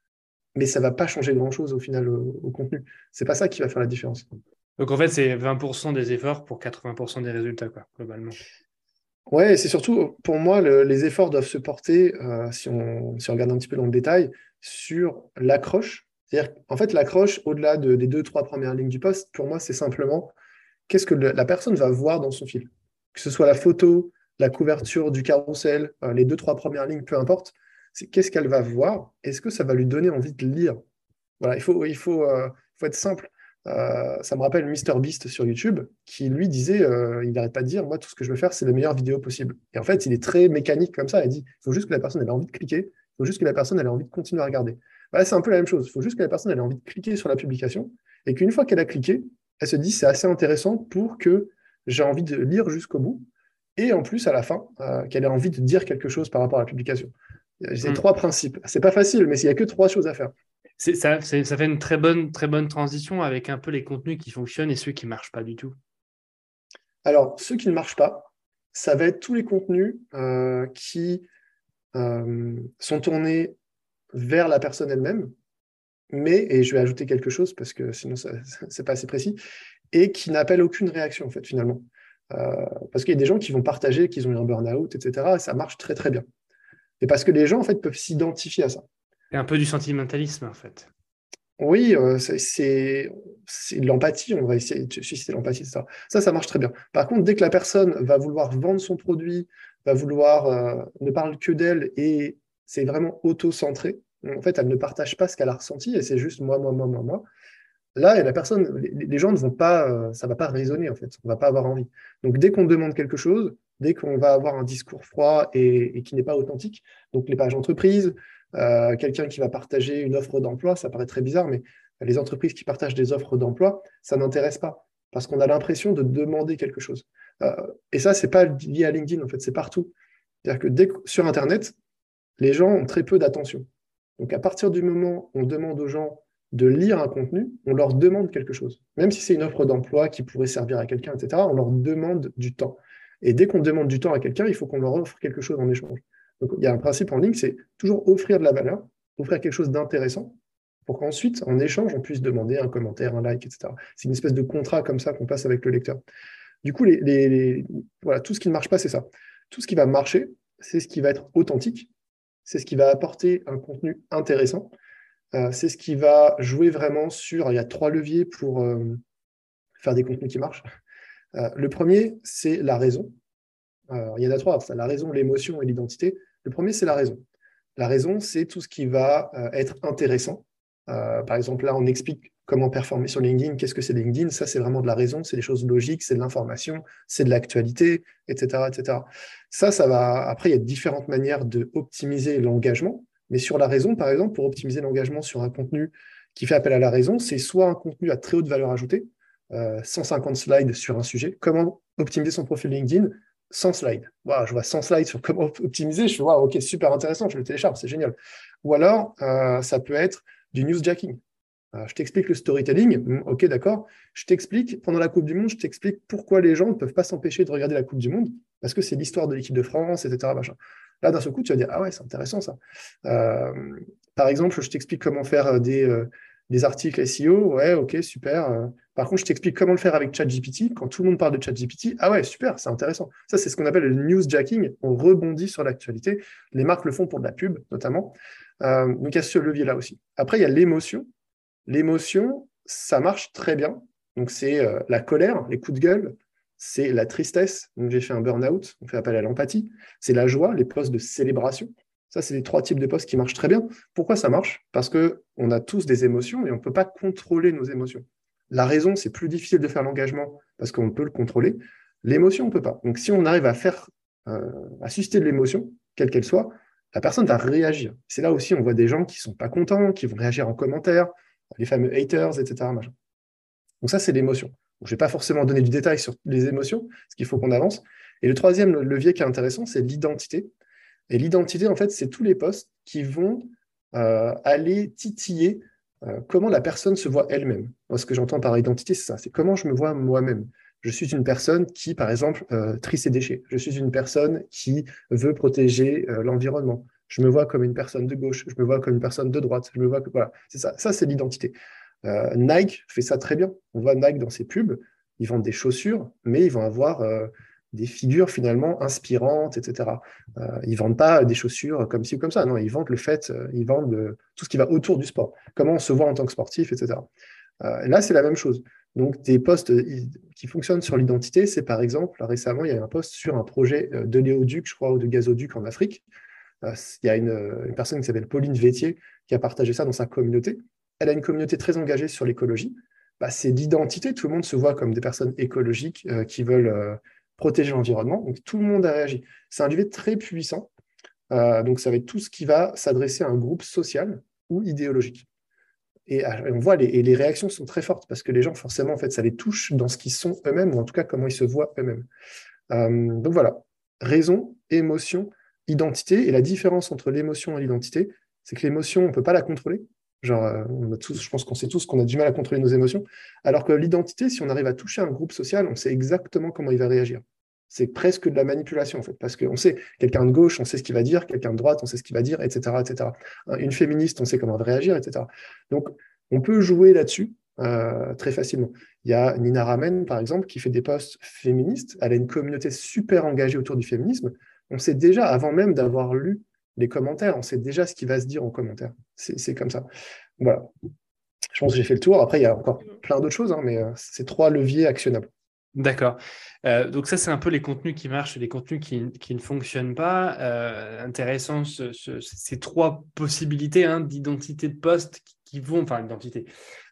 mais ça ne va pas changer grand-chose au final au, contenu. C'est pas ça qui va faire la différence. Donc en fait, c'est 20% des efforts pour 80% des résultats, globalement. Ouais, c'est surtout, pour moi, les efforts doivent se porter, euh, si, on, si regarde un petit peu dans le détail, sur l'accroche c'est-à-dire, en fait, l'accroche, au-delà des deux, trois premières lignes du poste, pour moi, c'est simplement qu'est-ce que la personne va voir dans son fil. Que ce soit la photo, la couverture du carrousel, euh, les deux, trois premières lignes, peu importe, c'est qu'est-ce qu'elle va voir, est-ce que ça va lui donner envie de lire? Voilà, il faut, euh, faut être simple. Euh, ça me rappelle MrBeast sur YouTube, qui lui disait, il n'arrête pas de dire, moi, tout ce que je veux faire, c'est les meilleures vidéos possibles. Et en fait, il est très mécanique comme ça. Il dit, il faut juste que la personne ait envie de cliquer, il faut juste que la personne ait envie de continuer à regarder. Bah, c'est un peu la même chose. Il faut juste que la personne ait envie de cliquer sur la publication et qu'une fois qu'elle a cliqué, elle se dit c'est assez intéressant pour que j'ai envie de lire jusqu'au bout et en plus à la fin euh, qu'elle ait envie de dire quelque chose par rapport à la publication. C'est hmm. trois principes. C'est pas facile, mais il n'y a que trois choses à faire. Ça, fait une très bonne, très bonne transition avec un peu les contenus qui fonctionnent et ceux qui ne marchent pas du tout. Alors, ceux qui ne marchent pas, ça va être tous les contenus euh, qui euh, sont tournés vers la personne elle-même, mais, et je vais ajouter quelque chose parce que sinon [laughs] ce n'est pas assez précis, et qui n'appelle aucune réaction en fait finalement. Euh, parce qu'il y a des gens qui vont partager qu'ils ont eu un burn-out, etc. Et ça marche très très bien. Et parce que les gens en fait peuvent s'identifier à ça. C'est un peu du sentimentalisme en fait. Oui, euh, c'est de l'empathie, on va essayer de susciter l'empathie, ça. Ça, ça marche très bien. Par contre, dès que la personne va vouloir vendre son produit, va vouloir euh, ne parle que d'elle et c'est vraiment auto-centré, en fait, elle ne partage pas ce qu'elle a ressenti et c'est juste moi, moi, moi, moi, moi. Là, la personne, les, gens ne vont pas, euh, ça va pas résonner en fait, on va pas avoir envie. Donc, dès qu'on demande quelque chose, dès qu'on va avoir un discours froid et, qui n'est pas authentique, donc les pages entreprises, euh, quelqu'un qui va partager une offre d'emploi, ça paraît très bizarre, mais les entreprises qui partagent des offres d'emploi, ça n'intéresse pas parce qu'on a l'impression de demander quelque chose. Euh, et ça, c'est pas lié à LinkedIn en fait, c'est partout. C'est-à-dire que dès sur Internet, les gens ont très peu d'attention. Donc à partir du moment où on demande aux gens de lire un contenu, on leur demande quelque chose. Même si c'est une offre d'emploi qui pourrait servir à quelqu'un, etc., on leur demande du temps. Et dès qu'on demande du temps à quelqu'un, il faut qu'on leur offre quelque chose en échange. Donc il y a un principe en ligne, c'est toujours offrir de la valeur, offrir quelque chose d'intéressant, pour qu'ensuite, en échange, on puisse demander un commentaire, un like, etc. C'est une espèce de contrat comme ça qu'on passe avec le lecteur. Du coup, voilà, tout ce qui ne marche pas, c'est ça. Tout ce qui va marcher, c'est ce qui va être authentique, c'est ce qui va apporter un contenu intéressant. Euh, c'est ce qui va jouer vraiment sur. Il y a trois leviers pour euh, faire des contenus qui marchent. le premier, c'est la raison. Il y en a trois, la raison, l'émotion et l'identité. Le premier, c'est la raison. La raison, c'est tout ce qui va être intéressant. par exemple, là, on explique comment performer sur LinkedIn, qu'est-ce que c'est LinkedIn, ça c'est vraiment de la raison, c'est des choses logiques, c'est de l'information, c'est de l'actualité, etc., etc. Ça, ça va. Après, il y a différentes manières de optimiser l'engagement, mais sur la raison, par exemple, pour optimiser l'engagement sur un contenu qui fait appel à la raison, c'est soit un contenu à très haute valeur ajoutée, 150 euh, slides sur un sujet, comment optimiser son profil LinkedIn? Sans slides. je vois 100 slides sur comment [laughs] optimiser, je fais, ok, super intéressant, je le télécharge, c'est génial. Ou alors, euh, ça peut être du newsjacking. Euh, je t'explique le storytelling, hmm, ok, d'accord. Je t'explique, pendant la Coupe du Monde, je t'explique pourquoi les gens ne peuvent pas s'empêcher de regarder la Coupe du Monde, parce que c'est l'histoire de l'équipe de France, etc. Là, d'un seul coup, tu vas dire, ah ouais, c'est intéressant ça. Euh, par exemple, je t'explique comment faire euh, des, des, articles SEO, ouais, ok, super. Par contre, je t'explique comment le faire avec ChatGPT. Quand tout le monde parle de ChatGPT, ah ouais, super, c'est intéressant. Ça, c'est ce qu'on appelle le newsjacking. On rebondit sur l'actualité. Les marques le font pour de la pub, notamment. donc, il y a ce levier-là aussi. Après, il y a l'émotion. L'émotion, ça marche très bien. Donc, c'est euh, la colère, les coups de gueule, c'est la tristesse. Donc, j'ai fait un burn-out, on fait appel à l'empathie. C'est la joie, les postes de célébration. Ça, c'est les trois types de postes qui marchent très bien. Pourquoi ça marche? Parce qu'on a tous des émotions et on ne peut pas contrôler nos émotions. La raison, c'est plus difficile de faire l'engagement parce qu'on peut le contrôler. L'émotion, on ne peut pas. Donc, si on arrive à faire, euh, à susciter de l'émotion, quelle qu'elle soit, la personne va réagir. C'est là aussi, on voit des gens qui ne sont pas contents, qui vont réagir en commentaire, les fameux haters, etc. Donc ça, c'est l'émotion. Je ne vais pas forcément donner du détail sur les émotions, parce qu'il faut qu'on avance. Et le troisième levier qui est intéressant, c'est l'identité. Et l'identité, en fait, c'est tous les postes qui vont euh, aller titiller euh, comment la personne se voit elle-même. Ce que j'entends par identité, c'est ça, c'est comment je me vois moi-même. Je suis une personne qui, par exemple, euh, trie ses déchets. Je suis une personne qui veut protéger l'environnement je me vois comme une personne de gauche, je me vois comme une personne de droite, je me vois que voilà, c'est ça, ça c'est l'identité. Nike fait ça très bien. On voit Nike dans ses pubs, ils vendent des chaussures, mais ils vont avoir des figures finalement inspirantes, etc. Euh, ils vendent pas des chaussures comme ci ou comme ça, non, ils vendent le fait, ils vendent tout ce qui va autour du sport, comment on se voit en tant que sportif, etc. là, c'est la même chose. Donc, des postes qui fonctionnent sur l'identité, c'est par exemple, récemment, il y a un poste sur un projet de l'éoduc, je crois, ou de gazoduc en Afrique, euh, il y a une, personne qui s'appelle Pauline Vétier qui a partagé ça dans sa communauté. Elle a une communauté très engagée sur l'écologie. Bah, c'est d'identité, tout le monde se voit comme des personnes écologiques euh, qui veulent euh, protéger l'environnement. Donc tout le monde a réagi. C'est un levier très puissant. donc ça va être tout ce qui va s'adresser à un groupe social ou idéologique. Et, on voit les, les réactions sont très fortes parce que les gens, forcément, en ça les touche dans ce qu'ils sont eux-mêmes ou en tout cas comment ils se voient eux-mêmes. donc voilà, raison, émotion, identité. Et la différence entre l'émotion et l'identité, c'est que l'émotion, on ne peut pas la contrôler. Genre, euh, je pense qu'on sait tous qu'on a du mal à contrôler nos émotions. Alors que l'identité, si on arrive à toucher un groupe social, on sait exactement comment il va réagir. C'est presque de la manipulation, en fait, parce qu'on sait, quelqu'un de gauche, on sait ce qu'il va dire, quelqu'un de droite, on sait ce qu'il va dire, etc., etc. Une féministe, on sait comment réagir, etc. Donc, on peut jouer là-dessus euh, très facilement. Il y a Nina Ramen, par exemple, qui fait des posts féministes. Elle a une communauté super engagée autour du féminisme on sait déjà, avant même d'avoir lu les commentaires, on sait déjà ce qui va se dire en commentaire. C'est comme ça. Voilà. Je pense que j'ai fait le tour. Après, il y a encore plein d'autres choses, hein, mais euh, c'est trois leviers actionnables. D'accord. Euh, donc ça, c'est un peu les contenus qui marchent les contenus qui, ne fonctionnent pas. Euh, intéressant, ces trois possibilités hein, d'identité de poste qui, vont, enfin, d'identité,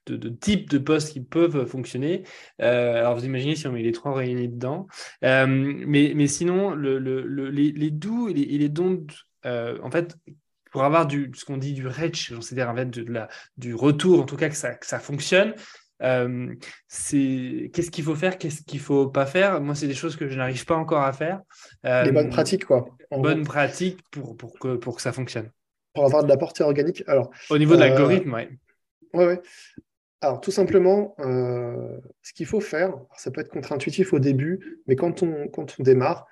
de, de types de postes qui peuvent fonctionner. Alors, vous imaginez si on met les trois réunis dedans. Mais, sinon, le, le, les, doux et les, les dons, euh, en fait, pour avoir du, ce qu'on dit du reach, c'est-à-dire en fait, de, la, du retour, en tout cas que ça, que ça fonctionne, euh, c'est qu'est-ce qu'il faut faire, qu'est-ce qu'il faut pas faire? Moi, c'est des choses que je n'arrive pas encore à faire. Euh, les bonnes pratiques, quoi. Bonnes pratiques pour, pour, que, pour que ça fonctionne. Pour avoir de la portée organique. Alors, Au niveau de l'algorithme, oui. Ouais, ouais. Alors, tout simplement, euh, ce qu'il faut faire, ça peut être contre-intuitif au début, mais quand on, quand on démarre,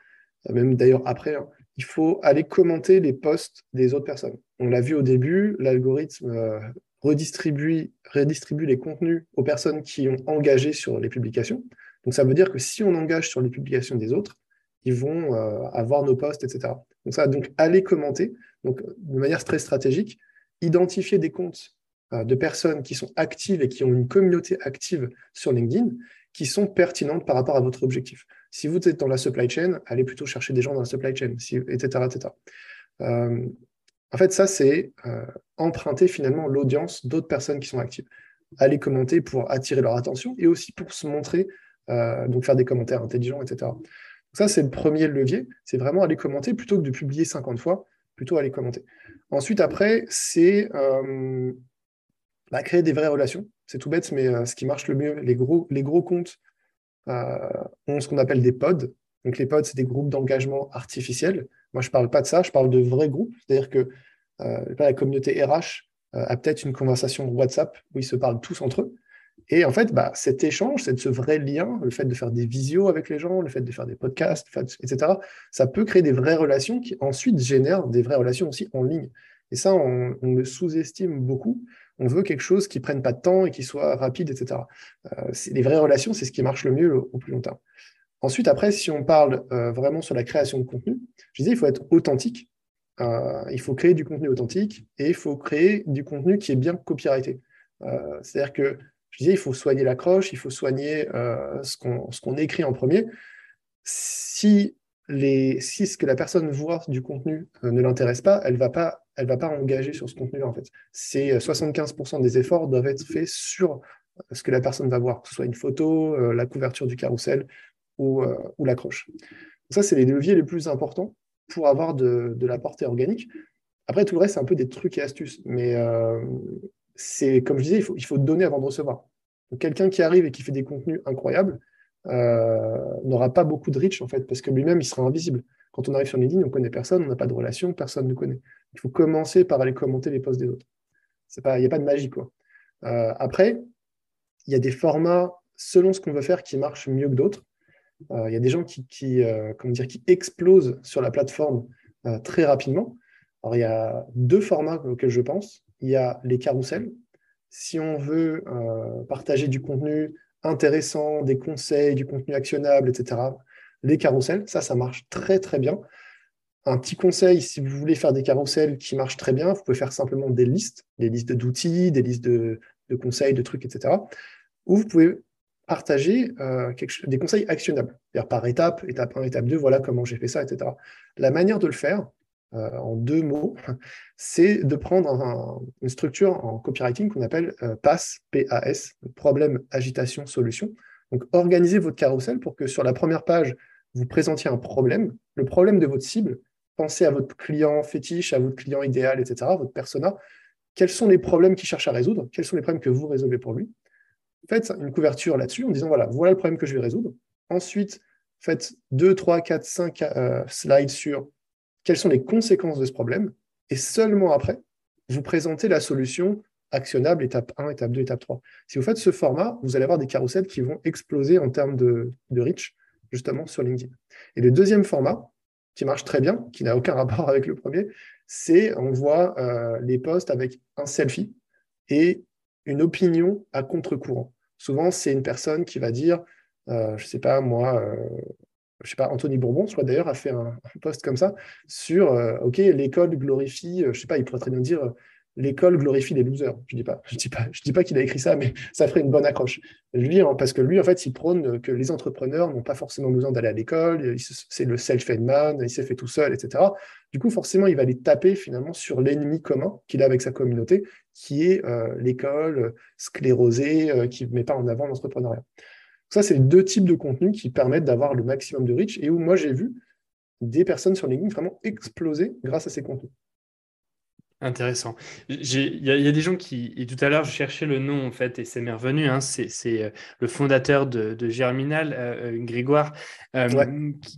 euh, même d'ailleurs après, hein, il faut aller commenter les posts des autres personnes. On l'a vu au début, l'algorithme euh, redistribue, les contenus aux personnes qui ont engagé sur les publications. Donc, ça veut dire que si on engage sur les publications des autres, ils vont avoir nos posts, etc. Donc, ça, donc, aller commenter, de manière très stratégique, identifier des comptes euh, de personnes qui sont actives et qui ont une communauté active sur LinkedIn qui sont pertinentes par rapport à votre objectif. Si vous êtes dans la supply chain, allez plutôt chercher des gens dans la supply chain, etc. etc. Euh, en fait, ça, c'est euh, emprunter finalement l'audience d'autres personnes qui sont actives. Allez commenter pour attirer leur attention et aussi pour se montrer, euh, donc faire des commentaires intelligents, etc. ça, c'est le premier levier, c'est vraiment aller commenter plutôt que de publier 50 fois, plutôt aller commenter. Ensuite, après, c'est bah, créer des vraies relations. C'est tout bête, mais ce qui marche le mieux, les gros, les gros comptes ont ce qu'on appelle des pods. Donc les pods, c'est des groupes d'engagement artificiels. Moi, je ne parle pas de ça, je parle de vrais groupes. C'est-à-dire que euh, la communauté RH euh, a peut-être une conversation WhatsApp où ils se parlent tous entre eux. Et en fait, bah, cet échange, ce vrai lien, le fait de faire des visios avec les gens, le fait de faire des podcasts, etc., ça peut créer des vraies relations qui ensuite génèrent des vraies relations aussi en ligne. Et ça, on, le sous-estime beaucoup. On veut quelque chose qui ne prenne pas de temps et qui soit rapide, etc. Euh, les vraies relations, c'est ce qui marche le mieux au, plus long terme. Ensuite, après, si on parle euh, vraiment sur la création de contenu, je disais, il faut être authentique. Euh, il faut créer du contenu authentique et il faut créer du contenu qui est bien copyrighté. Euh, c'est-à-dire que, je disais, il faut soigner l'accroche, il faut soigner ce qu'on écrit en premier. Si, les, si ce que la personne voit du contenu ne l'intéresse pas, elle va pas elle va pas engager sur ce contenu-là, en fait. C'est 75% des efforts doivent être faits sur ce que la personne va voir, que ce soit une photo, la couverture du carrousel, euh, ou, l'accroche. Ça, c'est les leviers les plus importants pour avoir de, la portée organique. Après, tout le reste, c'est un peu des trucs et astuces. Mais euh, c'est comme je disais, il faut, il faut donner avant de recevoir. Quelqu'un qui arrive et qui fait des contenus incroyables euh, n'aura pas beaucoup de reach, en fait, parce que lui-même, il sera invisible. Quand on arrive sur LinkedIn, on ne connaît personne, on n'a pas de relation, personne ne connaît. Il faut commencer par aller commenter les posts des autres. Il n'y a pas de magie. Quoi. après, il y a des formats, selon ce qu'on veut faire, qui marchent mieux que d'autres. Euh, il y a des gens qui, euh, dire, qui explosent sur la plateforme euh, très rapidement. Alors, il y a deux formats auxquels je pense. Il y a les carousels. Si on veut partager du contenu intéressant, des conseils, du contenu actionnable, etc., les carousels, ça, ça marche très, très bien. Un petit conseil, si vous voulez faire des carousels qui marchent très bien, vous pouvez faire simplement des listes, des listes d'outils, des listes de, conseils, de trucs, etc. Ou vous pouvez partager euh, des conseils actionnables, par étape, étape 1, étape 2, voilà comment j'ai fait ça, etc. La manière de le faire, euh, en deux mots, [laughs] c'est de prendre une structure en copywriting qu'on appelle euh, PAS, PAS, problème, agitation, solution. Donc, organisez votre carrousel pour que sur la première page, vous présentiez un problème, le problème de votre cible. Pensez à votre client fétiche, à votre client idéal, etc., votre persona. Quels sont les problèmes qu'il cherche à résoudre Quels sont les problèmes que vous résolvez pour lui? Faites une couverture là-dessus en disant voilà, voilà le problème que je vais résoudre. Ensuite, faites 2, 3, 4, 5 slides sur quelles sont les conséquences de ce problème. Et seulement après, vous présentez la solution actionnable, étape 1, étape 2, étape 3. Si vous faites ce format, vous allez avoir des carousels qui vont exploser en termes de, reach, justement, sur LinkedIn. Et le deuxième format, qui marche très bien, qui n'a aucun rapport avec le premier, c'est on voit euh, les posts avec un selfie et une opinion à contre-courant. Souvent, c'est une personne qui va dire, euh, je ne sais pas moi, euh, je sais pas, Anthony Bourbon, je d'ailleurs, a fait un, post comme ça sur, euh, OK, l'école glorifie, je sais pas, il pourrait très bien dire, l'école glorifie les losers. Je dis pas, je dis pas, je dis pas qu'il a écrit ça, mais [laughs] ça ferait une bonne accroche. Lui, hein, parce que lui, en fait, il prône que les entrepreneurs n'ont pas forcément besoin d'aller à l'école. C'est le self-made man, il s'est fait tout seul, etc. Du coup, forcément, il va aller taper finalement sur l'ennemi commun qu'il a avec sa communauté, qui est euh, l'école sclérosée, euh, qui ne met pas en avant l'entrepreneuriat. Ça, c'est deux types de contenus qui permettent d'avoir le maximum de reach et où moi, j'ai vu des personnes sur LinkedIn vraiment exploser grâce à ces contenus. Intéressant. Il y, a des gens qui, et tout à l'heure, je cherchais le nom, en fait, et c'est m'est revenu, hein, c'est euh, le fondateur de, Germinal, euh, euh, Grégoire,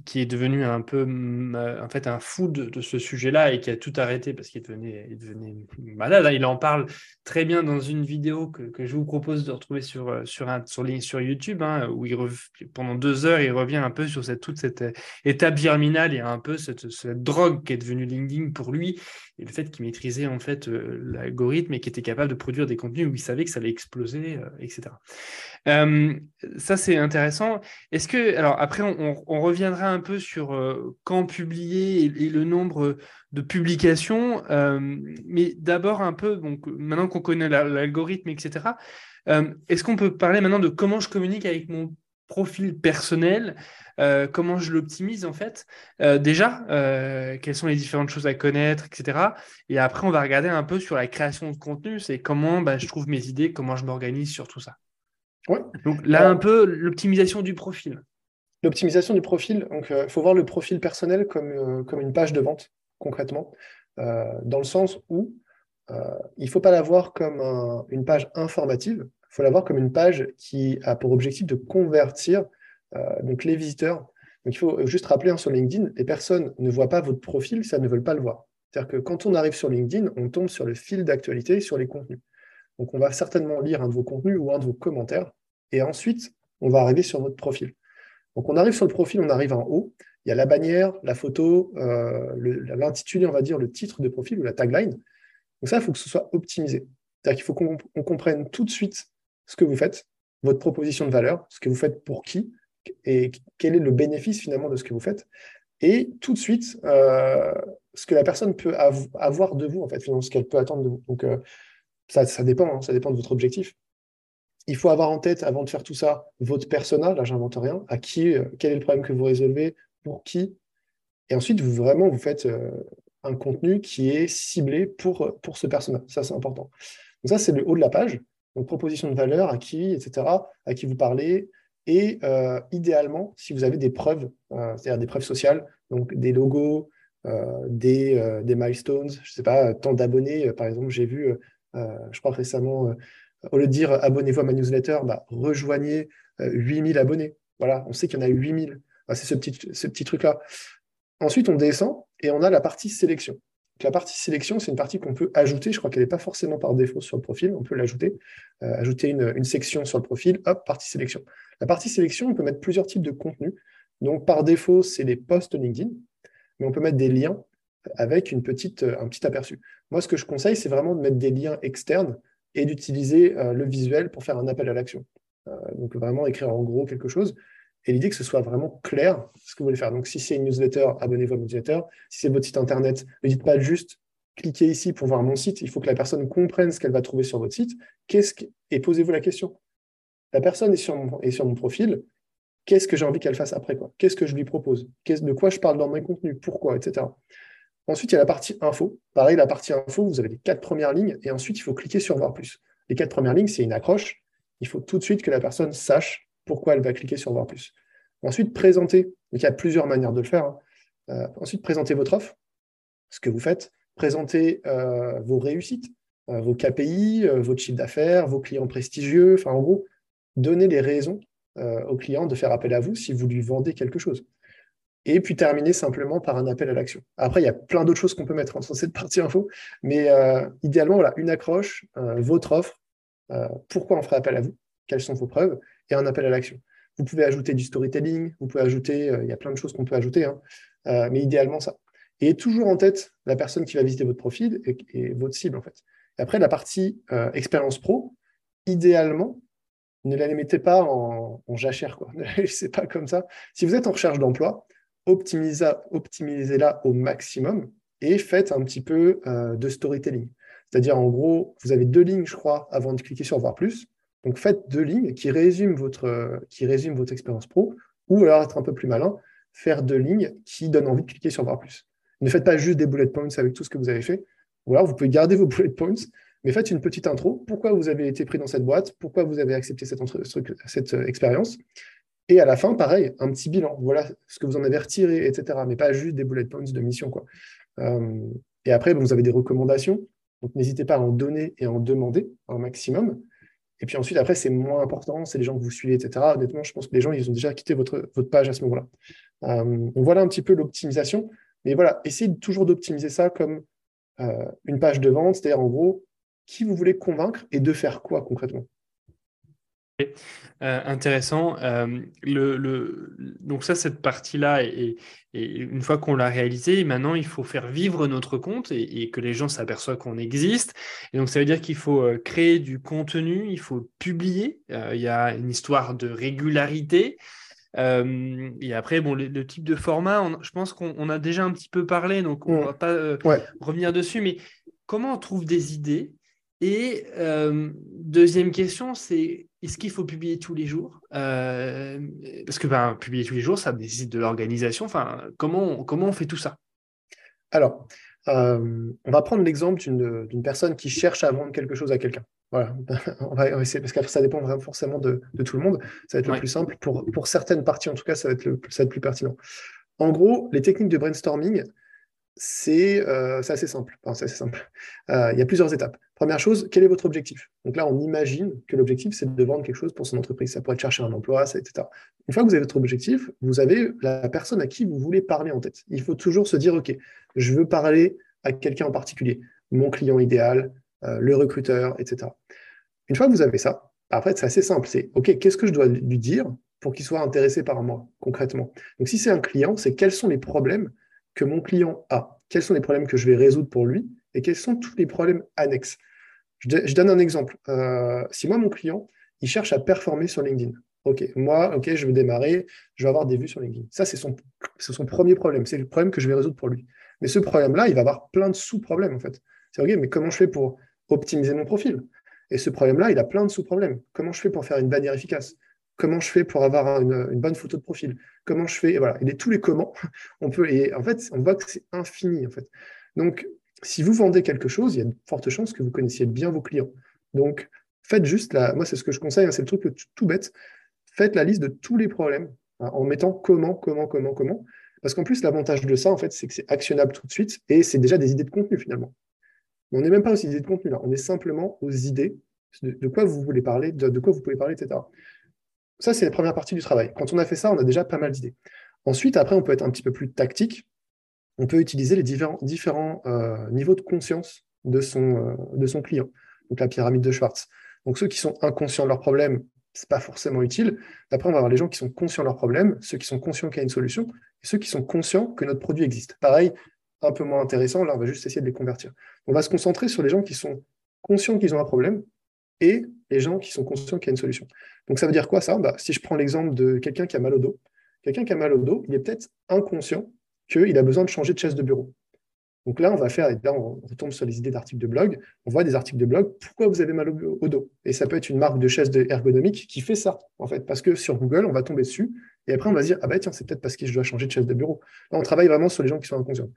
qui, est devenu un peu, en fait, un fou de, ce sujet-là et qui a tout arrêté parce qu'il devenait, il devenait malade. Hein. Il en parle très bien dans une vidéo que, je vous propose de retrouver sur, sur, un, sur, sur YouTube, hein, où il pendant deux heures, il revient un peu sur cette, toute cette étape germinale et un peu cette, cette drogue qui est devenue LinkedIn pour lui et le fait qu'il maîtrisait en fait euh, l'algorithme et qu'il était capable de produire des contenus où il savait que ça allait exploser, euh, etc. Euh, ça c'est intéressant. Est-ce que alors après on, reviendra un peu sur quand publier et, le nombre de publications, mais d'abord un peu donc maintenant qu'on connaît l'algorithme, etc. Est-ce qu'on peut parler maintenant de comment je communique avec mon profil personnel, euh, comment je l'optimise en fait. Euh, déjà, euh, quelles sont les différentes choses à connaître, etc. Et après, on va regarder un peu sur la création de contenu, c'est comment bah, je trouve mes idées, comment je m'organise sur tout ça. Ouais. Donc là, un peu l'optimisation du profil. L'optimisation du profil, donc il faut voir le profil personnel comme, comme une page de vente, concrètement, dans le sens où il ne faut pas la voir comme une page informative, faut la voir comme une page qui a pour objectif de convertir euh, donc les visiteurs. Donc il faut juste rappeler hein, sur LinkedIn, les personnes ne voient pas votre profil, ça ne veulent pas le voir. C'est-à-dire que quand on arrive sur LinkedIn, on tombe sur le fil d'actualité, sur les contenus. Donc on va certainement lire un de vos contenus ou un de vos commentaires, et ensuite on va arriver sur votre profil. Donc on arrive sur le profil, on arrive en haut, il y a la bannière, la photo, euh, l'intitulé, on va dire le titre de profil ou la tagline. Donc ça, il faut que ce soit optimisé. C'est-à-dire qu'il faut qu'on comprenne tout de suite ce que vous faites, votre proposition de valeur, ce que vous faites pour qui, et quel est le bénéfice finalement de ce que vous faites, et tout de suite euh, ce que la personne peut avoir de vous, en fait, finalement, ce qu'elle peut attendre de vous. Donc, euh, ça, ça, dépend, hein, ça dépend de votre objectif. Il faut avoir en tête, avant de faire tout ça, votre persona, là, j'invente rien, à qui, euh, quel est le problème que vous résolvez, pour qui, et ensuite, vous vraiment, vous faites un contenu qui est ciblé pour, pour ce persona. Ça, c'est important. Donc, ça, c'est le haut de la page. Donc, proposition de valeur, à qui, etc., à qui vous parlez, et euh, idéalement, si vous avez des preuves, euh, c'est-à-dire des preuves sociales, donc des logos, euh, des, des, milestones, je ne sais pas, tant d'abonnés, par exemple, j'ai vu, je crois récemment, au lieu de dire abonnez-vous à ma newsletter, bah, rejoignez 8000 abonnés. Voilà, on sait qu'il y en a 8000. Bah, c'est ce petit, ce petit truc-là. Ensuite, on descend et on a la partie sélection. La partie sélection, c'est une partie qu'on peut ajouter. Je crois qu'elle n'est pas forcément par défaut sur le profil. On peut l'ajouter. ajouter une, section sur le profil. Hop, partie sélection. La partie sélection, on peut mettre plusieurs types de contenus. Donc, par défaut, c'est les posts LinkedIn, mais on peut mettre des liens avec euh, un petit aperçu. Moi, ce que je conseille, c'est vraiment de mettre des liens externes et d'utiliser euh, le visuel pour faire un appel à l'action. Euh, donc, vraiment écrire en gros quelque chose. Et l'idée que ce soit vraiment clair ce que vous voulez faire. Donc, si c'est une newsletter, abonnez-vous à ma newsletter. Si c'est votre site internet, ne dites pas juste cliquez ici pour voir mon site. Il faut que la personne comprenne ce qu'elle va trouver sur votre site. Qu'est-ce Et posez-vous la question la personne est sur mon, sur mon profil, qu'est-ce que j'ai envie qu'elle fasse après quoi? Qu'est-ce que je lui propose? De quoi je parle dans mes contenus? Pourquoi? Etc. Ensuite, il y a la partie info. Pareil, la partie info, vous avez les quatre premières lignes et ensuite, il faut cliquer sur voir plus. Les quatre premières lignes, c'est une accroche. Il faut tout de suite que la personne sache pourquoi elle va cliquer sur voir plus. Ensuite, présenter. Il y a plusieurs manières de le faire. Hein. Euh, ensuite, présenter votre offre, ce que vous faites. Présenter euh, vos réussites, euh, vos KPI, votre chiffre d'affaires, vos clients prestigieux. Enfin, en gros, donner les raisons au client de faire appel à vous si vous lui vendez quelque chose. Et puis terminer simplement par un appel à l'action. Après, il y a plein d'autres choses qu'on peut mettre dans cette partie info, mais idéalement, voilà, une accroche, votre offre, pourquoi on ferait appel à vous, quelles sont vos preuves, et un appel à l'action. Vous pouvez ajouter du storytelling, vous pouvez ajouter, il y a plein de choses qu'on peut ajouter, hein, mais idéalement ça. Et toujours en tête la personne qui va visiter votre profil et, votre cible, en fait. Après, la partie expérience pro, idéalement, ne la mettez pas en, jachère. Quoi. [laughs] C'est pas comme ça. Si vous êtes en recherche d'emploi, optimisez-la au maximum et faites un petit peu euh, de storytelling. C'est-à-dire, en gros, vous avez deux lignes, je crois, avant de cliquer sur Voir plus. Donc, faites deux lignes qui résument votre, qui votre expérience pro, ou alors être un peu plus malin, faire deux lignes qui donnent envie de cliquer sur Voir plus. Ne faites pas juste des bullet points avec tout ce que vous avez fait, ou alors vous pouvez garder vos [laughs] bullet points, mais faites une petite intro. Pourquoi vous avez été pris dans cette boîte? Pourquoi vous avez accepté cette, cette euh, expérience? Et à la fin, pareil, un petit bilan. Voilà ce que vous en avez retiré, etc. Mais pas juste des bullet points de mission. Quoi. Euh, et après, vous avez des recommandations. Donc, n'hésitez pas à en donner et à en demander un maximum. Et puis ensuite, après, c'est moins important, c'est les gens que vous suivez, etc. Honnêtement, je pense que les gens, ils ont déjà quitté votre, page à ce moment-là. Euh, donc voilà un petit peu l'optimisation. Mais voilà, essayez toujours d'optimiser ça comme une page de vente, c'est-à-dire en gros, qui vous voulez convaincre et de faire quoi concrètement? Euh, intéressant. Euh, le, donc ça, cette partie-là, et, une fois qu'on l'a réalisé, maintenant, il faut faire vivre notre compte et, que les gens s'aperçoivent qu'on existe. Et donc, ça veut dire qu'il faut euh, créer du contenu, il faut publier. il y a une histoire de régularité. et après, bon, le, type de format, je pense qu'on a déjà un petit peu parlé, donc on ne mmh. va pas revenir dessus. Mais comment on trouve des idées Et deuxième question, c'est est-ce qu'il faut publier tous les jours? Parce que ben, publier tous les jours, ça nécessite de l'organisation. Enfin, comment, comment on fait tout ça? Alors, on va prendre l'exemple d'une personne qui cherche à vendre quelque chose à quelqu'un. Voilà, [laughs] on va essayer, parce que ça dépend vraiment forcément de, tout le monde. Ça va être le plus simple. Pour, pour certaines parties, en tout cas, ça va, être le, ça va être plus pertinent. En gros, les techniques de brainstorming, c'est assez simple. Enfin, assez simple. il y a plusieurs étapes. Première chose, quel est votre objectif? Donc là, on imagine que l'objectif, c'est de vendre quelque chose pour son entreprise. Ça pourrait être chercher un emploi, etc. Une fois que vous avez votre objectif, vous avez la personne à qui vous voulez parler en tête. Il faut toujours se dire, OK, je veux parler à quelqu'un en particulier, mon client idéal, euh, le recruteur, etc. Une fois que vous avez ça, après, c'est assez simple. C'est, OK, qu'est-ce que je dois lui dire pour qu'il soit intéressé par moi, concrètement? Donc si c'est un client, c'est quels sont les problèmes que mon client a Quels sont les problèmes que je vais résoudre pour lui et quels sont tous les problèmes annexes je, donne un exemple. Euh, si moi, mon client, il cherche à performer sur LinkedIn. OK, moi, OK, je veux démarrer, je vais avoir des vues sur LinkedIn. Ça, c'est son, son premier problème. C'est le problème que je vais résoudre pour lui. Mais ce problème-là, il va avoir plein de sous-problèmes, en fait. C'est OK, mais comment je fais pour optimiser mon profil? Et ce problème-là, il a plein de sous-problèmes. Comment je fais pour faire une bannière efficace? Comment je fais pour avoir une, bonne photo de profil? Comment je fais? Et Voilà, il est tous les comment. [laughs] On peut, et en fait, on voit que c'est infini, en fait. Donc, si vous vendez quelque chose, il y a de fortes chances que vous connaissiez bien vos clients. Donc, faites juste la. Moi, c'est ce que je conseille, hein, c'est le truc tout, bête. Faites la liste de tous les problèmes hein, en mettant comment, comment, comment, comment. Parce qu'en plus, l'avantage de ça, en fait, c'est que c'est actionnable tout de suite et c'est déjà des idées de contenu finalement. on n'est même pas aux idées de contenu là, on est simplement aux idées de, quoi vous voulez parler, de, quoi vous pouvez parler, etc. Ça, c'est la première partie du travail. Quand on a fait ça, on a déjà pas mal d'idées. Ensuite, après, on peut être un petit peu plus tactique on peut utiliser les différents, euh, niveaux de conscience de son, euh, de son client. Donc la pyramide de Schwartz. Donc ceux qui sont inconscients de leurs problèmes, ce n'est pas forcément utile. Après, on va avoir les gens qui sont conscients de leurs problèmes, ceux qui sont conscients qu'il y a une solution, et ceux qui sont conscients que notre produit existe. Pareil, un peu moins intéressant, là, on va juste essayer de les convertir. On va se concentrer sur les gens qui sont conscients qu'ils ont un problème et les gens qui sont conscients qu'il y a une solution. Donc ça veut dire quoi ça? Bah, Si je prends l'exemple de quelqu'un qui a mal au dos, quelqu'un qui a mal au dos, il est peut-être inconscient qu'il a besoin de changer de chaise de bureau. Donc là, on va faire, et là, on retombe sur les idées d'articles de blog. On voit des articles de blog, pourquoi vous avez mal au, dos? Et ça peut être une marque de chaise ergonomique qui fait ça, en fait, parce que sur Google, on va tomber dessus, et après, on va se dire, ah bah tiens, c'est peut-être parce que je dois changer de chaise de bureau. Là, on travaille vraiment sur les gens qui sont inconscients.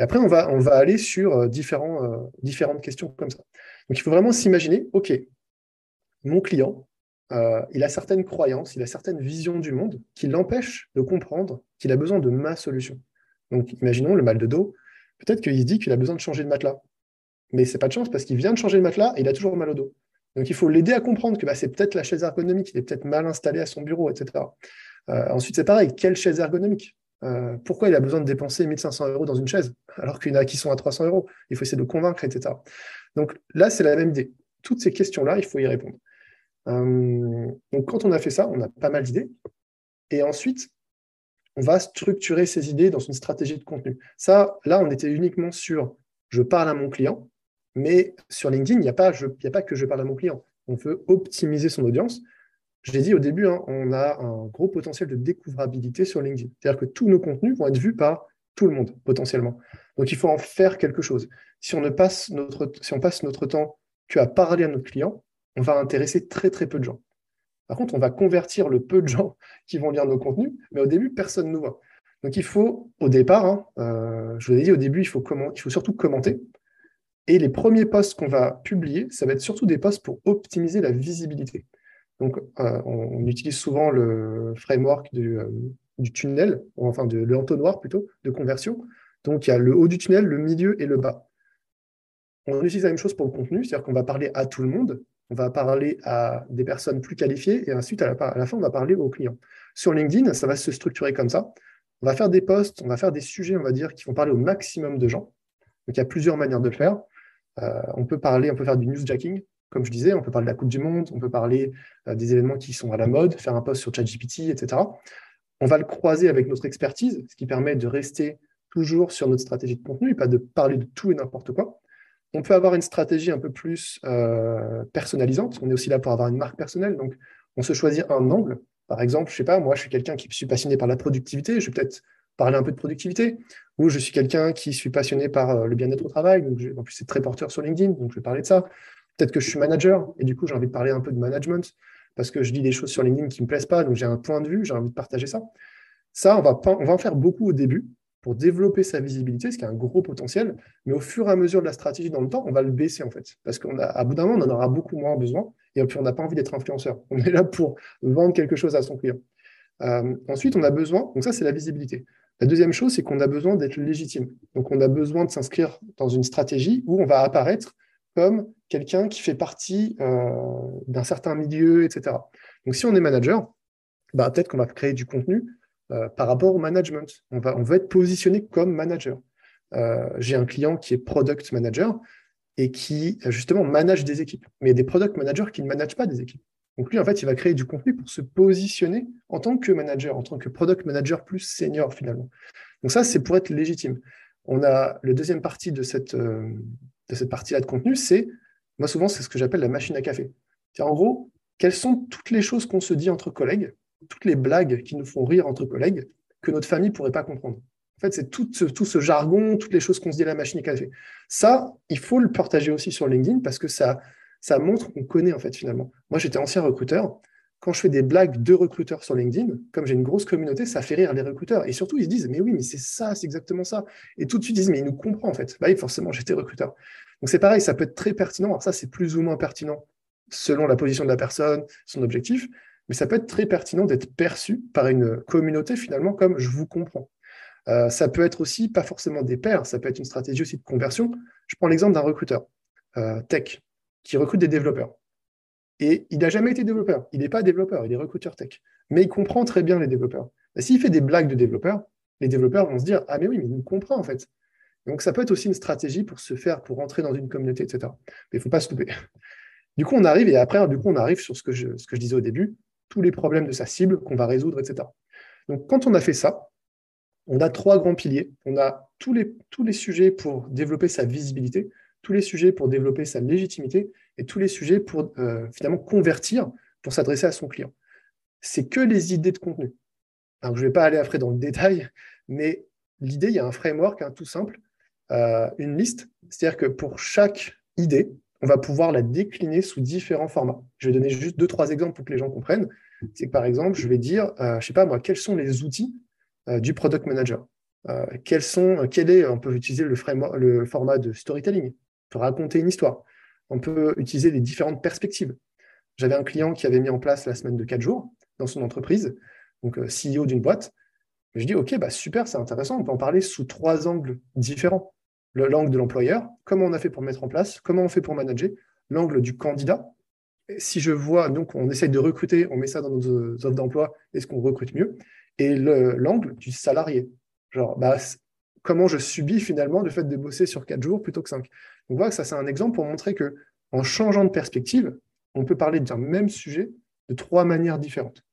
Et après, on va, on va aller sur euh, euh, différentes questions comme ça. Donc, il faut vraiment s'imaginer, OK, mon client, euh, il a certaines croyances, il a certaines visions du monde qui l'empêchent de comprendre qu'il a besoin de ma solution. Donc, imaginons le mal de dos. Peut-être qu'il se dit qu'il a besoin de changer de matelas. Mais c'est pas de chance parce qu'il vient de changer de matelas et il a toujours mal au dos. Donc, il faut l'aider à comprendre que bah, c'est peut-être la chaise ergonomique, il est peut-être mal installé à son bureau, etc. Euh, ensuite, c'est pareil, quelle chaise ergonomique? Euh, Pourquoi il a besoin de dépenser 1500 euros dans une chaise alors qu'il y en a qui sont à 300 euros? Il faut essayer de convaincre, etc. Donc là, c'est la même idée. Toutes ces questions-là, il faut y répondre. Euh, donc, quand on a fait ça, on a pas mal d'idées. Et ensuite, on va structurer ces idées dans une stratégie de contenu. Ça, là, on était uniquement sur je parle à mon client, mais sur LinkedIn, il n'y a, pas, que je parle à mon client. On veut optimiser son audience. Je l'ai dit au début, hein, on a un gros potentiel de découvrabilité sur LinkedIn. C'est-à-dire que tous nos contenus vont être vus par tout le monde, potentiellement. Donc, il faut en faire quelque chose. Si on, ne passe, notre, passe notre temps qu'à parler à notre client, on va intéresser très, très peu de gens. Par contre, on va convertir le peu de gens [laughs] qui vont lire nos contenus, mais au début, personne ne nous voit. Donc il faut, au départ, hein, euh, je vous ai dit au début, il faut, surtout commenter. Et les premiers posts qu'on va publier, ça va être surtout des posts pour optimiser la visibilité. Donc euh, on, utilise souvent le framework du, euh, du tunnel, enfin de l'entonnoir plutôt, de conversion. Donc il y a le haut du tunnel, le milieu et le bas. On utilise la même chose pour le contenu, c'est-à-dire qu'on va parler à tout le monde, on va parler à des personnes plus qualifiées et ensuite, à la, fin, on va parler aux clients. Sur LinkedIn, ça va se structurer comme ça. On va faire des posts, on va faire des sujets, on va dire, qui vont parler au maximum de gens. Donc, il y a plusieurs manières de le faire. Euh, on peut parler, on peut faire du newsjacking, comme je disais, on peut parler de la Coupe du Monde, on peut parler euh, des événements qui sont à la mode, faire un post sur ChatGPT, etc. On va le croiser avec notre expertise, ce qui permet de rester toujours sur notre stratégie de contenu et pas de parler de tout et n'importe quoi. On peut avoir une stratégie un peu plus euh, personnalisante. On est aussi là pour avoir une marque personnelle. Donc, on se choisit un angle. Par exemple, je sais pas, moi, je suis quelqu'un qui suis passionné par la productivité. Je vais peut-être parler un peu de productivité. Ou je suis quelqu'un qui suis passionné par euh, le bien-être au travail. Donc, en plus, c'est très porteur sur LinkedIn. Donc, je vais parler de ça. Peut-être que je suis manager et du coup, j'ai envie de parler un peu de management parce que je dis des choses sur LinkedIn qui ne me plaisent pas, donc j'ai un point de vue, j'ai envie de partager ça. Ça, va, on va en faire beaucoup au début pour développer sa visibilité, ce qui a un gros potentiel, mais au fur et à mesure de la stratégie dans le temps, on va le baisser en fait. Parce qu'à bout d'un moment, on en aura beaucoup moins besoin et puis on n'a pas envie d'être influenceur. On est là pour vendre quelque chose à son client. Euh, ensuite, on a besoin, donc ça c'est la visibilité. La deuxième chose, c'est qu'on a besoin d'être légitime. Donc on a besoin de s'inscrire dans une stratégie où on va apparaître comme quelqu'un qui fait partie euh, d'un certain milieu, etc. Donc si on est manager, bah, peut-être qu'on va créer du contenu euh, par rapport au management. On va, va être positionné comme manager. Euh, j'ai un client qui est product manager et qui justement manage des équipes. Mais il y a des product managers qui ne managent pas des équipes. Donc lui, en fait, il va créer du contenu pour se positionner en tant que manager, en tant que product manager plus senior finalement. Donc ça, c'est pour être légitime. On a le deuxième partie de cette, de cette partie-là de contenu, c'est, moi souvent, c'est ce que j'appelle la machine à café. En gros, quelles sont toutes les choses qu'on se dit entre collègues, toutes les blagues qui nous font rire entre collègues, que notre famille ne pourrait pas comprendre. En fait, c'est tout ce, jargon, toutes les choses qu'on se dit à la machine à café. Ça, il faut le partager aussi sur LinkedIn parce que ça, ça montre qu'on connaît, en fait, finalement. Moi, j'étais ancien recruteur quand je fais des blagues de recruteurs sur LinkedIn, comme j'ai une grosse communauté, ça fait rire les recruteurs. Et surtout, ils se disent, mais oui, mais c'est ça, c'est exactement ça. Et tout de suite, ils disent, mais il nous comprend en fait. Bah oui, forcément, j'étais recruteur. Donc c'est pareil, ça peut être très pertinent. Alors ça, c'est plus ou moins pertinent selon la position de la personne, son objectif, mais ça peut être très pertinent d'être perçu par une communauté finalement comme je vous comprends. Euh, ça peut être aussi pas forcément des pairs, ça peut être une stratégie aussi de conversion. Je prends l'exemple d'un recruteur euh, tech qui recrute des développeurs. Et il n'a jamais été développeur. Il n'est pas développeur, il est recruteur tech. Mais il comprend très bien les développeurs. S'il fait des blagues de développeurs, les développeurs vont se dire Ah, mais oui, mais il nous comprend en fait. Donc ça peut être aussi une stratégie pour se faire, pour rentrer dans une communauté, etc. Mais il ne faut pas se louper. Du coup, on arrive, et après, du coup, on arrive sur ce que je, ce que je disais au début, les problèmes de sa cible qu'on va résoudre, etc. Donc quand on a fait ça, on a trois grands piliers. On a tous les, tous les sujets pour développer sa visibilité, tous les sujets pour développer sa légitimité et tous les sujets pour euh, finalement convertir, pour s'adresser à son client. C'est que les idées de contenu. Alors, je ne vais pas aller après dans le détail, mais l'idée, il y a un framework hein, tout simple, euh, une liste. C'est-à-dire que pour chaque idée, on va pouvoir la décliner sous différents formats. Je vais donner juste deux, trois exemples pour que les gens comprennent. C'est par exemple, je vais dire, euh, je sais pas moi, quels sont les outils du product manager? Quels sont, quel est, on peut utiliser le, format de storytelling raconter une histoire. On peut utiliser les différentes perspectives. J'avais un client qui avait mis en place la semaine de 4 jours dans son entreprise, donc euh, CEO d'une boîte. Je dis, OK, bah super, c'est intéressant, on peut en parler sous trois angles différents. L'angle de l'employeur, comment on a fait pour mettre en place, comment on fait pour manager, l'angle du candidat. Si je vois, donc on essaye de recruter, on met ça dans nos offres d'emploi, est-ce qu'on recrute mieux? Et l'angle du salarié. Genre, bah, comment je subis finalement le fait de bosser sur quatre jours plutôt que cinq? Donc voilà, ça c'est un exemple pour montrer que en changeant de perspective, on peut parler d'un même sujet de trois manières différentes.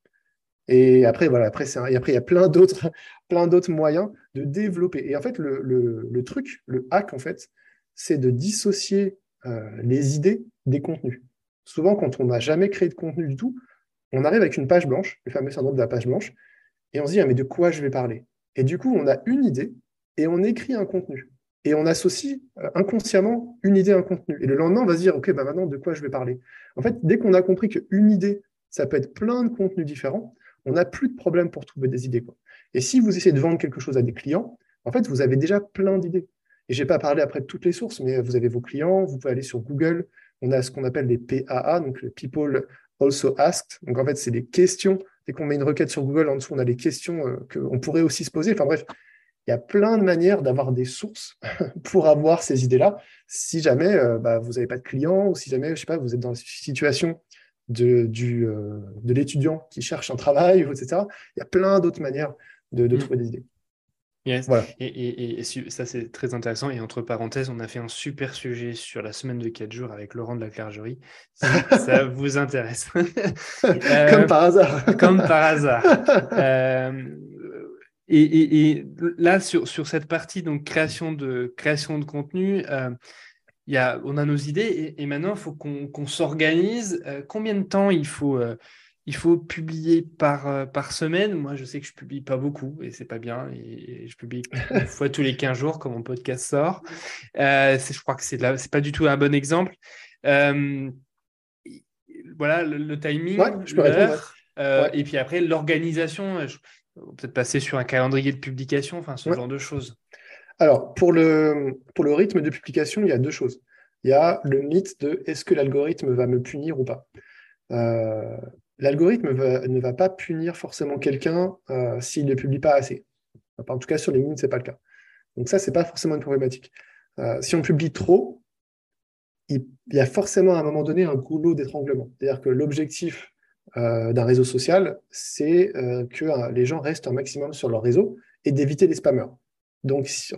Et après, voilà, après, après il y a plein d'autres, [laughs] plein d'autres moyens de développer. Et en fait, le, truc, le hack, en fait, c'est de dissocier euh, les idées des contenus. Souvent, quand on n'a jamais créé de contenu du tout, on arrive avec une page blanche, le fameux syndrome de la page blanche, et on se dit, ah, mais de quoi je vais parler? Et du coup, on a une idée, et on écrit un contenu. Et on associe euh, inconsciemment une idée à un contenu. Et le lendemain, on va se dire, OK, bah maintenant, de quoi je vais parler? En fait, dès qu'on a compris qu'une idée, ça peut être plein de contenus différents, on n'a plus de problème pour trouver des idées. Et si vous essayez de vendre quelque chose à des clients, en fait, vous avez déjà plein d'idées. Et je n'ai pas parlé après de toutes les sources, mais vous avez vos clients, vous pouvez aller sur Google, on a ce qu'on appelle les PAA, donc les People Also Asked. Donc en fait, c'est des questions. Dès qu'on met une requête sur Google, en dessous, on a les questions euh, qu'on pourrait aussi se poser. Enfin bref, il y a plein de manières d'avoir des sources [laughs] pour avoir ces idées-là. Si jamais euh, bah, vous n'avez pas de clients ou si jamais, je sais pas, vous êtes dans la situation de, du, euh, de l'étudiant qui cherche un travail, etc. Il y a plein d'autres manières de, mm. trouver des idées. Yes. Et, ça, c'est très intéressant. Et entre parenthèses, on a fait un super sujet sur la semaine de 4 jours avec Laurent de la Clergerie. Si [laughs] ça vous intéresse. comme [laughs] par hasard. comme par hasard. [laughs] Euh, et, là, sur, sur, cette partie, donc création de, création de contenu, euh, y a, on a nos idées et, maintenant, il faut qu'on s'organise. Euh, combien de temps il faut, euh, il faut publier par, euh, par semaine Moi, je sais que je publie pas beaucoup et c'est pas bien. Et, je publie [laughs] une fois tous les 15 jours quand mon podcast sort. je crois que c'est n'est pas du tout un bon exemple. voilà, le, timing, je peux répondre, et puis après l'organisation. Peut-être passer sur un calendrier de publication, enfin ce genre de choses. Alors, pour le, pour le rythme de publication, il y a deux choses. Il y a le mythe de est-ce que l'algorithme va me punir ou pas? Euh, L'algorithme ne va pas punir forcément quelqu'un euh, s'il ne publie pas assez. En tout cas, sur LinkedIn, ce n'est pas le cas. Donc ça, ce n'est pas forcément une problématique. Euh, si on publie trop, il, y a forcément à un moment donné un goulot d'étranglement. C'est-à-dire que l'objectif d'un réseau social, c'est que les gens restent un maximum sur leur réseau et d'éviter les spammers.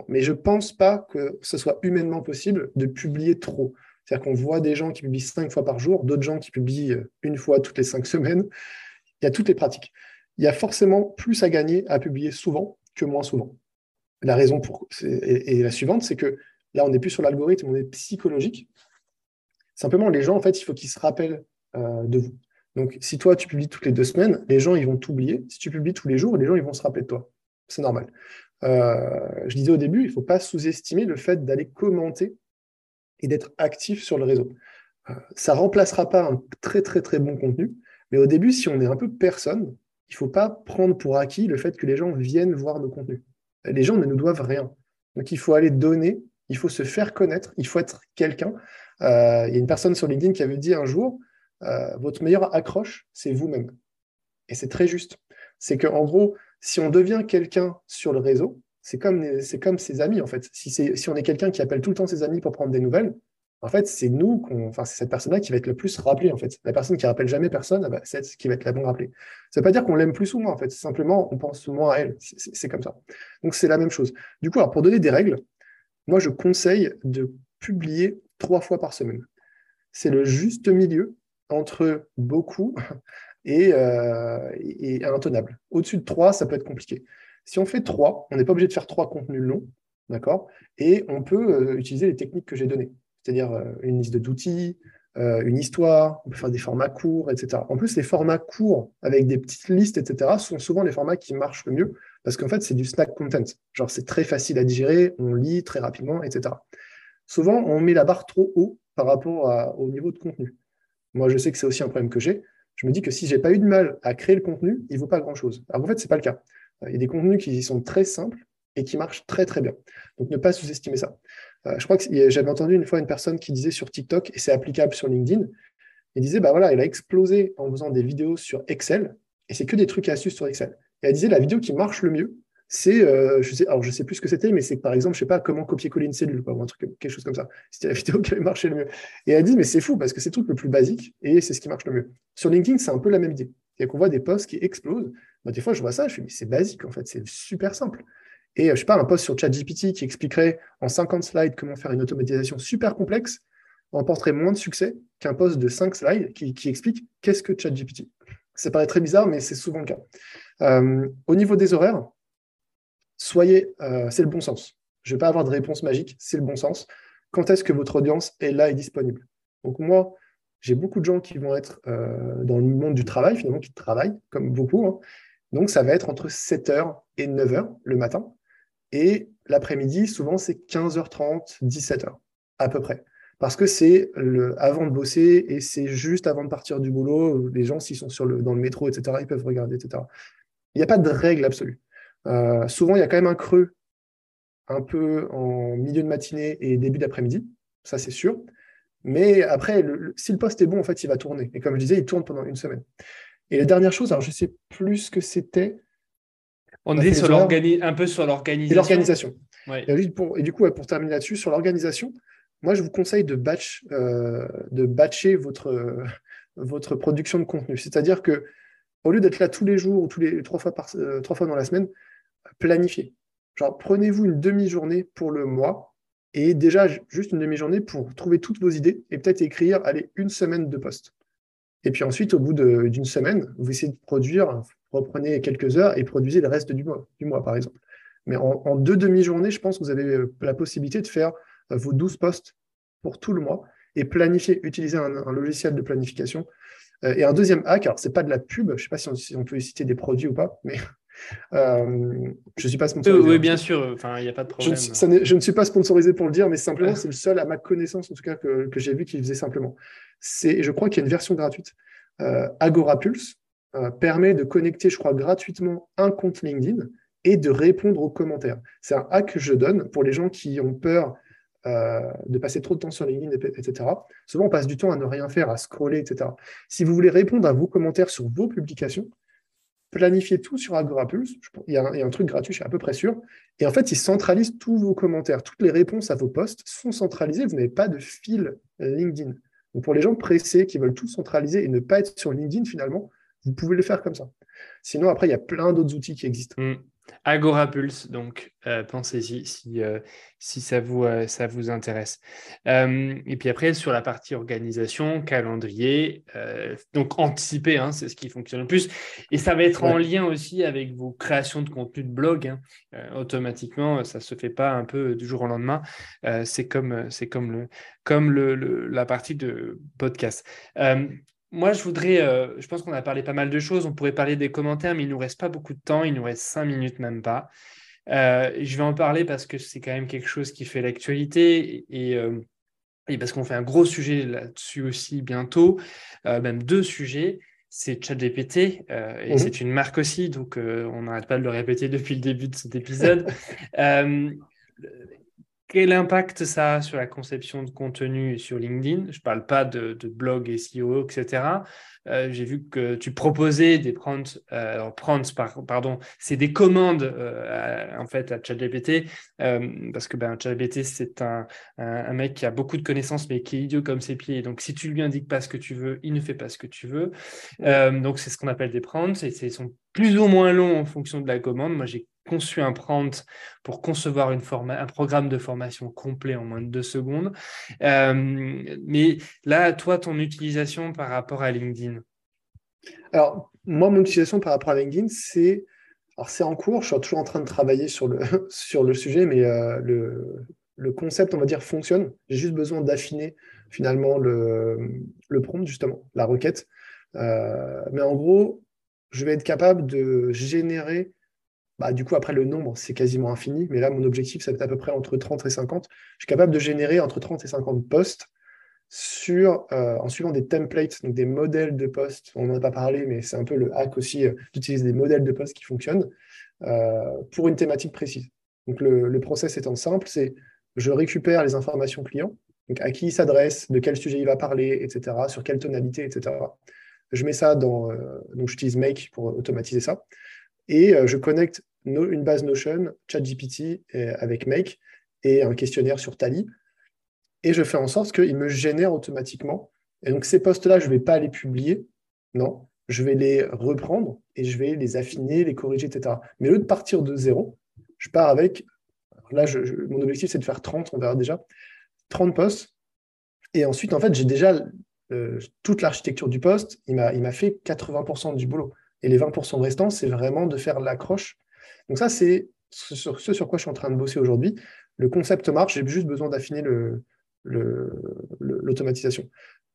Mais je ne pense pas que ce soit humainement possible de publier trop. C'est-à-dire qu'on voit des gens qui publient cinq fois par jour, d'autres gens qui publient euh, une fois toutes les cinq semaines. Il y a toutes les pratiques. Il y a forcément plus à gagner à publier souvent que moins souvent. La raison pour et, la suivante, c'est que là, on n'est plus sur l'algorithme, on est psychologique. Simplement, les gens, en fait, il faut qu'ils se rappellent euh, de vous. Donc, si toi, tu publies toutes les deux semaines, les gens, ils vont t'oublier. Si tu publies tous les jours, les gens, ils vont se rappeler de toi. C'est normal. Euh, je disais au début, il ne faut pas sous-estimer le fait d'aller commenter et d'être actif sur le réseau. Euh, ça ne remplacera pas un très très très bon contenu, mais au début, si on est un peu personne, il ne faut pas prendre pour acquis le fait que les gens viennent voir nos contenus. Les gens ne nous doivent rien. Donc il faut aller donner, il faut se faire connaître, il faut être quelqu'un. Euh, il y a une personne sur LinkedIn qui avait dit un jour, votre meilleure accroche, c'est vous-même. Et c'est très juste. C'est qu'en gros, si on devient quelqu'un sur le réseau, c'est comme, ses amis, en fait. Si, on est quelqu'un qui appelle tout le temps ses amis pour prendre des nouvelles, en fait, c'est nous, enfin, c'est cette personne-là qui va être le plus rappelée, en fait. La personne qui rappelle jamais personne, bah, c'est qui va être la bonne rappelée. Ça ne veut pas dire qu'on l'aime plus ou moins, en fait. Simplement, on pense moins à elle. C'est comme ça. Donc, c'est la même chose. Du coup, pour donner des règles, moi, je conseille de publier trois fois par semaine. C'est le juste milieu entre beaucoup [laughs] euh, et, intenable. Au-dessus de 3, ça peut être compliqué. Si on fait 3, on n'est pas obligé de faire 3 contenus longs, d'accord? Et on peut euh, utiliser les techniques que j'ai données, c'est-à-dire euh, une liste d'outils, une histoire, on peut faire des formats courts, etc. En plus, les formats courts avec des petites listes, etc., sont souvent les formats qui marchent le mieux parce qu'en fait, c'est du snack content. Genre, c'est très facile à digérer, on lit très rapidement, etc. Souvent, on met la barre trop haut par rapport au niveau de contenu. Moi, je sais que c'est aussi un problème que j'ai je me dis que si j'ai pas eu de mal à créer le contenu, il ne vaut pas grand-chose. Alors en fait, ce n'est pas le cas. Euh, il y a des contenus qui sont très simples et qui marchent très très bien. Donc ne pas sous-estimer ça. Euh, je crois que j'avais entendu une fois une personne qui disait sur TikTok, et c'est applicable sur LinkedIn, il disait, bah voilà, elle a explosé en faisant des vidéos sur Excel, et c'est que des trucs et astuces sur Excel. Et elle disait, la vidéo qui marche le mieux, c'est, euh, je sais, alors je sais plus ce que c'était, mais c'est par exemple, je sais pas comment copier-coller une cellule, ou un truc, quelque chose comme ça. C'était la [laughs] vidéo qui avait marché le mieux. Et elle dit, mais c'est fou parce que c'est le truc le plus basique et c'est ce qui marche le mieux. Sur LinkedIn, c'est un peu la même idée. C'est qu'on voit des posts qui explosent. Des fois, je vois ça, je fais, mais c'est basique en fait, c'est super simple. Et euh, je pas, un post sur ChatGPT qui expliquerait en 50 slides comment faire une automatisation super complexe remporterait moins de succès qu'un post de 5 slides qui, explique qu'est-ce que ChatGPT. Ça paraît très bizarre, mais c'est souvent le cas. Euh, au niveau des horaires, soyez, euh, c'est le bon sens. Je ne vais pas avoir de réponse magique, c'est le bon sens. Quand est-ce que votre audience est là et disponible? Donc moi, j'ai beaucoup de gens qui vont être dans le monde du travail, finalement, qui travaillent, comme beaucoup. Hein. Donc ça va être entre 7h et 9h le matin. Et l'après-midi, souvent, c'est 15h30, 17h, à peu près. Parce que c'est avant de bosser et c'est juste avant de partir du boulot. Les gens, s'ils sont sur dans le métro, etc., ils peuvent regarder, etc. Il n'y a pas de règle absolue. Euh, souvent, il y a quand même un creux un peu en milieu de matinée et début d'après-midi, ça c'est sûr. Mais après, si le poste est bon, en fait, il va tourner. Et comme je disais, il tourne pendant une semaine. Et la dernière chose, alors je ne sais plus ce que c'était. On, est sur un peu sur l'organisation. L'organisation. Et, du coup, pour terminer là-dessus, sur l'organisation, moi, je vous conseille de, batch, euh, de batcher votre, votre production de contenu. C'est-à-dire que au lieu d'être là tous les jours ou tous les trois fois, par, euh, trois fois dans la semaine, planifier. Genre, prenez-vous une demi-journée pour le mois et déjà juste une demi-journée pour trouver toutes vos idées et peut-être écrire, allez, une semaine de poste. Et puis ensuite, au bout d'une semaine, vous essayez de produire, reprenez quelques heures et produisez le reste du mois, du mois par exemple. Mais en, deux demi-journées, je pense que vous avez euh, la possibilité de faire euh, vos 12 postes pour tout le mois et planifier, utiliser un, logiciel de planification. Euh, et un deuxième hack, alors c'est pas de la pub, je ne sais pas si on, si on, peut citer des produits ou pas, mais Euh, je ne suis pas sponsorisé. Oui, bien sûr, enfin, il n'y a pas de problème. Je, ne suis pas sponsorisé pour le dire, mais simplement, c'est le seul, à ma connaissance, en tout cas, que, j'ai vu qu'il faisait simplement. Je crois qu'il y a une version gratuite. Euh, Agora Pulse euh, permet de connecter, je crois, gratuitement un compte LinkedIn et de répondre aux commentaires. C'est un hack que je donne pour les gens qui ont peur de passer trop de temps sur LinkedIn, etc. Souvent, on passe du temps à ne rien faire, à scroller, etc. Si vous voulez répondre à vos commentaires sur vos publications, planifiez tout sur Agora Pulse. Il y, a un, truc gratuit, je suis à peu près sûr. Et en fait, il centralise tous vos commentaires. Toutes les réponses à vos posts sont centralisées. Vous n'avez pas de fil LinkedIn. Donc, pour les gens pressés qui veulent tout centraliser et ne pas être sur LinkedIn, finalement, vous pouvez le faire comme ça. Sinon, après, il y a plein d'autres outils qui existent. Mm. Agora Pulse, donc euh, pensez-y si, euh, si ça, vous, euh, ça vous intéresse. et puis après, sur la partie organisation, calendrier, donc anticiper, hein, c'est ce qui fonctionne le plus. Et ça va être en lien aussi avec vos créations de contenu de blog. Hein. automatiquement, ça ne se fait pas un peu du jour au lendemain. c'est comme, comme, le, comme le, la partie de podcast moi, je voudrais, euh, je pense qu'on a parlé pas mal de choses. On pourrait parler des commentaires, mais il nous reste pas beaucoup de temps. Il nous reste cinq minutes, même pas. Euh, je vais en parler parce que c'est quand même quelque chose qui fait l'actualité et, euh, parce qu'on fait un gros sujet là-dessus aussi bientôt, même deux sujets. C'est ChatGPT et mmh c'est une marque aussi, donc on n'arrête pas de le répéter [laughs] depuis le début de cet épisode. [laughs] Quel impact ça a sur la conception de contenu sur LinkedIn? Je ne parle pas de, blog et SEO, etc. Euh, j'ai vu que tu proposais des prompts, euh, prompts pardon, c'est des commandes euh, en fait à ChatGPT parce que ben, ChatGPT c'est un, un, mec qui a beaucoup de connaissances mais qui est idiot comme ses pieds. Donc si tu lui indiques pas ce que tu veux, il ne fait pas ce que tu veux. donc c'est ce qu'on appelle des prompts et ils sont plus ou moins longs en fonction de la commande. Moi j'ai conçu un prompt pour concevoir une un programme de formation complet en moins de deux secondes. Euh, mais là, toi, ton utilisation par rapport à LinkedIn? Alors, moi, mon utilisation par rapport à LinkedIn, c'est alors c'est en cours, je suis toujours en train de travailler sur le, [laughs] sur le sujet, mais euh, le, le, concept, on va dire, fonctionne. J'ai juste besoin d'affiner finalement le, le, prompt, justement, la requête. Euh, mais en gros, je vais être capable de générer bah, du coup, après, le nombre, c'est quasiment infini. Mais là, mon objectif, ça va être à peu près entre 30 et 50. Je suis capable de générer entre 30 et 50 posts sur, euh, en suivant des templates, donc des modèles de posts. On n'en a pas parlé, mais c'est un peu le hack aussi euh, d'utiliser des modèles de posts qui fonctionnent euh, pour une thématique précise. Donc, le, le process étant simple, c'est je récupère les informations clients, donc à qui il s'adresse, de quel sujet il va parler, etc., sur quelle tonalité, etc. Je mets ça dans. donc, j'utilise Make pour automatiser ça. Et je connecte une base Notion, ChatGPT avec Make et un questionnaire sur Tally. Et je fais en sorte qu'il me génère automatiquement. Et donc ces postes-là, je ne vais pas les publier. Non, je vais les reprendre et je vais les affiner, les corriger, etc. Mais au lieu de partir de zéro, je pars avec. Là, mon objectif, c'est de faire 30, on verra déjà. 30 postes. Et ensuite, en fait, j'ai déjà euh, toute l'architecture du poste. Il m'a fait 80% du boulot. Et les 20% restants, c'est vraiment de faire l'accroche. Donc ça, c'est ce sur, quoi je suis en train de bosser aujourd'hui. Le concept marche, j'ai juste besoin d'affiner l'automatisation.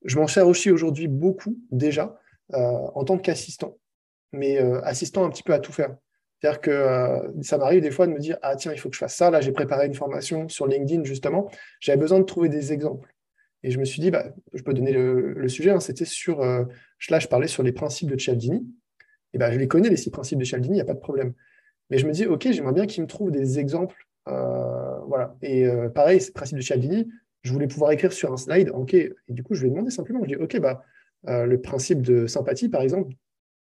Je m'en sers aussi aujourd'hui beaucoup déjà euh, en tant qu'assistant, mais euh, assistant un petit peu à tout faire. C'est-à-dire que euh, ça m'arrive des fois de me dire Ah, tiens, il faut que je fasse ça. Là, j'ai préparé une formation sur LinkedIn, justement. J'avais besoin de trouver des exemples. Et je me suis dit bah, Je peux donner le, sujet. Hein. C'était sur. là, je parlais sur les principes de Cialdini eh ben, je les connais, les six principes de Cialdini, il n'y a pas de problème. Mais je me dis, OK, j'aimerais bien qu'il me trouve des exemples. Euh, voilà. Et euh, pareil, ces principes de Cialdini, je voulais pouvoir écrire sur un slide. OK. Et du coup, je lui ai demandé simplement, je dis, OK, bah, euh, le principe de sympathie, par exemple,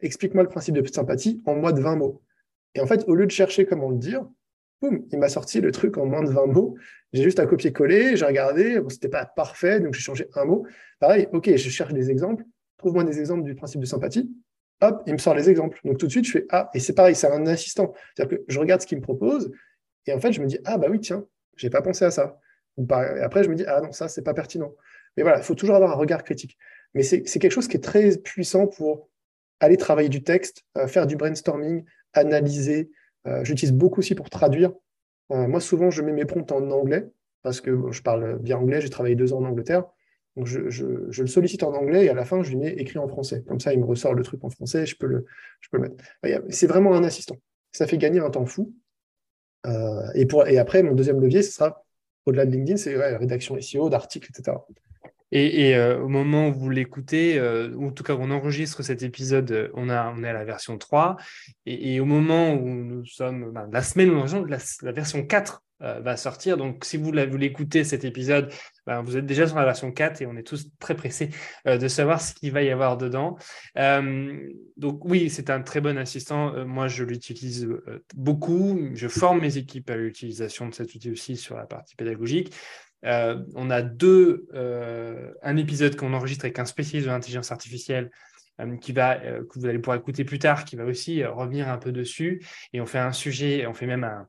explique-moi le principe de sympathie en moins de 20 mots. Et en fait, au lieu de chercher comment le dire, boum, il m'a sorti le truc en moins de 20 mots. J'ai juste à copier-coller, j'ai regardé, bon, c'était pas parfait, donc j'ai changé un mot. Pareil, OK, je cherche des exemples. Trouve-moi des exemples du principe de sympathie hop, il me sort les exemples. Donc tout de suite, je fais Ah, et c'est pareil, c'est un assistant. C'est-à-dire que je regarde ce qu'il me propose, et en fait, je me dis Ah, bah oui, tiens, j'ai pas pensé à ça. Et après, je me dis Ah non, ça, c'est pas pertinent. Mais voilà, il faut toujours avoir un regard critique. Mais c'est quelque chose qui est très puissant pour aller travailler du texte, euh, faire du brainstorming, analyser. Euh, j'utilise beaucoup aussi pour traduire. Euh, moi, souvent, je mets mes prompts en anglais parce que je parle bien anglais, j'ai travaillé deux ans en Angleterre. Je, le sollicite en anglais et à la fin, je lui mets écrit en français. Comme ça, il me ressort le truc en français, je peux le, je peux le mettre. C'est vraiment un assistant. ça fait gagner un temps fou. et, pour, et après, mon deuxième levier, ce sera, au-delà de LinkedIn, c'est rédaction SEO, d'articles, etc. Et, euh, au moment où vous l'écoutez, euh, ou en tout cas on enregistre cet épisode, euh, on, a, on est à la version 3. Et, au moment où nous sommes, ben, la semaine où la, la version 4 va sortir. Donc si vous l'écoutez cet épisode, ben, vous êtes déjà sur la version 4 et on est tous très pressés de savoir ce qu'il va y avoir dedans. donc oui, c'est un très bon assistant. moi, je l'utilise beaucoup. Je forme mes équipes à l'utilisation de cet outil aussi sur la partie pédagogique. Euh, on a deux, euh, un épisode qu'on enregistre avec un spécialiste de l'intelligence artificielle euh, qui va, que vous allez pouvoir écouter plus tard, qui va aussi revenir un peu dessus. Et on fait un sujet, on fait même un,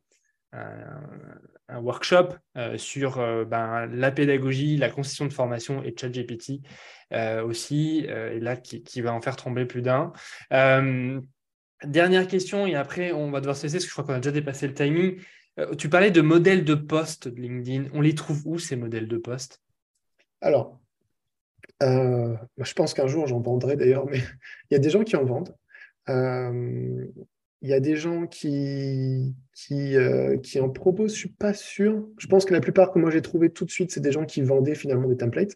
workshop sur ben, la pédagogie, la constitution de formation et ChatGPT aussi, et là qui, va en faire trembler plus d'un. dernière question, et après on va devoir se laisser parce que je crois qu'on a déjà dépassé le timing. Euh, tu parlais de modèles de poste de LinkedIn. On les trouve où ces modèles de poste? Alors, euh, je pense qu'un jour j'en vendrai d'ailleurs, mais [laughs] il y a des gens qui en vendent. Euh, il y a des gens qui, qui, qui en proposent, je ne suis pas sûr. Je pense que la plupart que moi j'ai trouvé tout de suite, c'est des gens qui vendaient finalement des templates.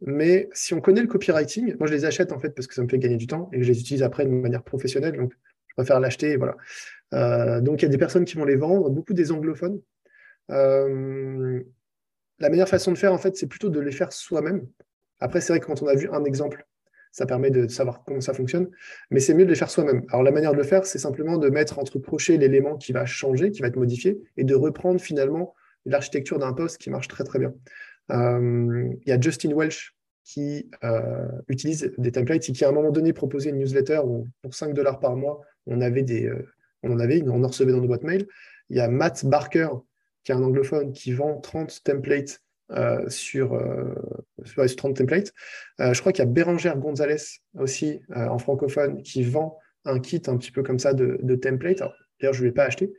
Mais si on connaît le copywriting, moi je les achète en fait parce que ça me fait gagner du temps et je les utilise après de manière professionnelle. Donc je préfère l'acheter et voilà. Euh, donc, il y a des personnes qui vont les vendre, beaucoup des anglophones. Euh, la meilleure façon de faire, en fait, c'est plutôt de les faire soi-même. Après, c'est vrai que quand on a vu un exemple, ça permet de savoir comment ça fonctionne, mais c'est mieux de les faire soi-même. Alors, la manière de le faire, c'est simplement de mettre entre crochets l'élément qui va changer, qui va être modifié, et de reprendre finalement l'architecture d'un poste qui marche très très bien. Euh, il y a Justin Welch qui utilise des templates et qui à un moment donné proposait une newsletter où pour 5 dollars par mois, on on en avait, on en recevait dans nos boîtes mail. Il y a Matt Barker, qui est un anglophone, qui vend 30 templates euh, sur, 30 euh, templates. Euh, je crois qu'il y a Bérangère Gonzalez aussi, en francophone, qui vend un kit un petit peu comme ça de, templates. D'ailleurs, je ne l'ai pas acheté.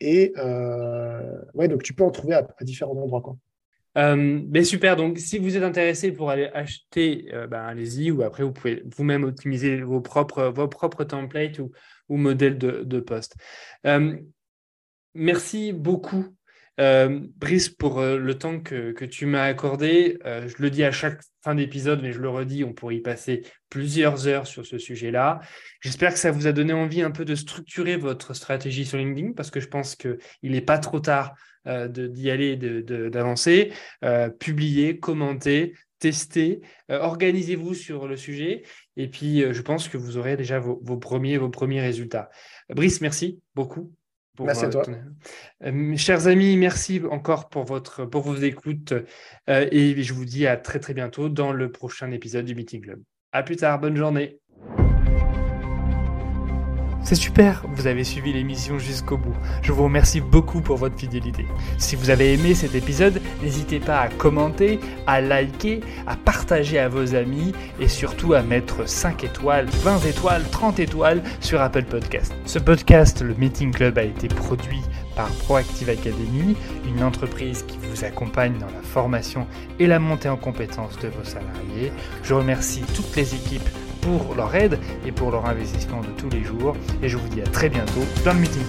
et ouais, donc tu peux en trouver à, différents endroits. Quoi. mais super, donc si vous êtes intéressé pour aller acheter, ben, allez-y, ou après vous pouvez vous-même optimiser vos propres, vos propres templates ou, ou modèle de, poste. Euh, merci beaucoup, euh, Brice, pour euh, le temps que, tu m'as accordé. je le dis à chaque fin d'épisode, mais je le redis, on pourrait y passer plusieurs heures sur ce sujet-là. J'espère que ça vous a donné envie un peu de structurer votre stratégie sur LinkedIn, parce que je pense qu'il n'est pas trop tard d'y aller, d'avancer. publier, commenter, tester, organisez-vous sur le sujet. Et puis, euh, je pense que vous aurez déjà vos, premiers, vos premiers résultats. Brice, merci beaucoup. Merci à euh, toi. Euh, chers amis, merci encore pour, votre, pour vos écoutes. et je vous dis à très très bientôt dans le prochain épisode du Meeting Club. À plus tard, bonne journée. C'est super, vous avez suivi l'émission jusqu'au bout. Je vous remercie beaucoup pour votre fidélité. Si vous avez aimé cet épisode, n'hésitez pas à commenter, à liker, à partager à vos amis et surtout à mettre 5 étoiles, 20 étoiles, 30 étoiles sur Apple Podcast. Ce podcast, le Meeting Club, a été produit par Proactive Academy, une entreprise qui vous accompagne dans la formation et la montée en compétences de vos salariés. Je remercie toutes les équipes pour leur aide et pour leur investissement de tous les jours. Et je vous dis à très bientôt dans le Meeting.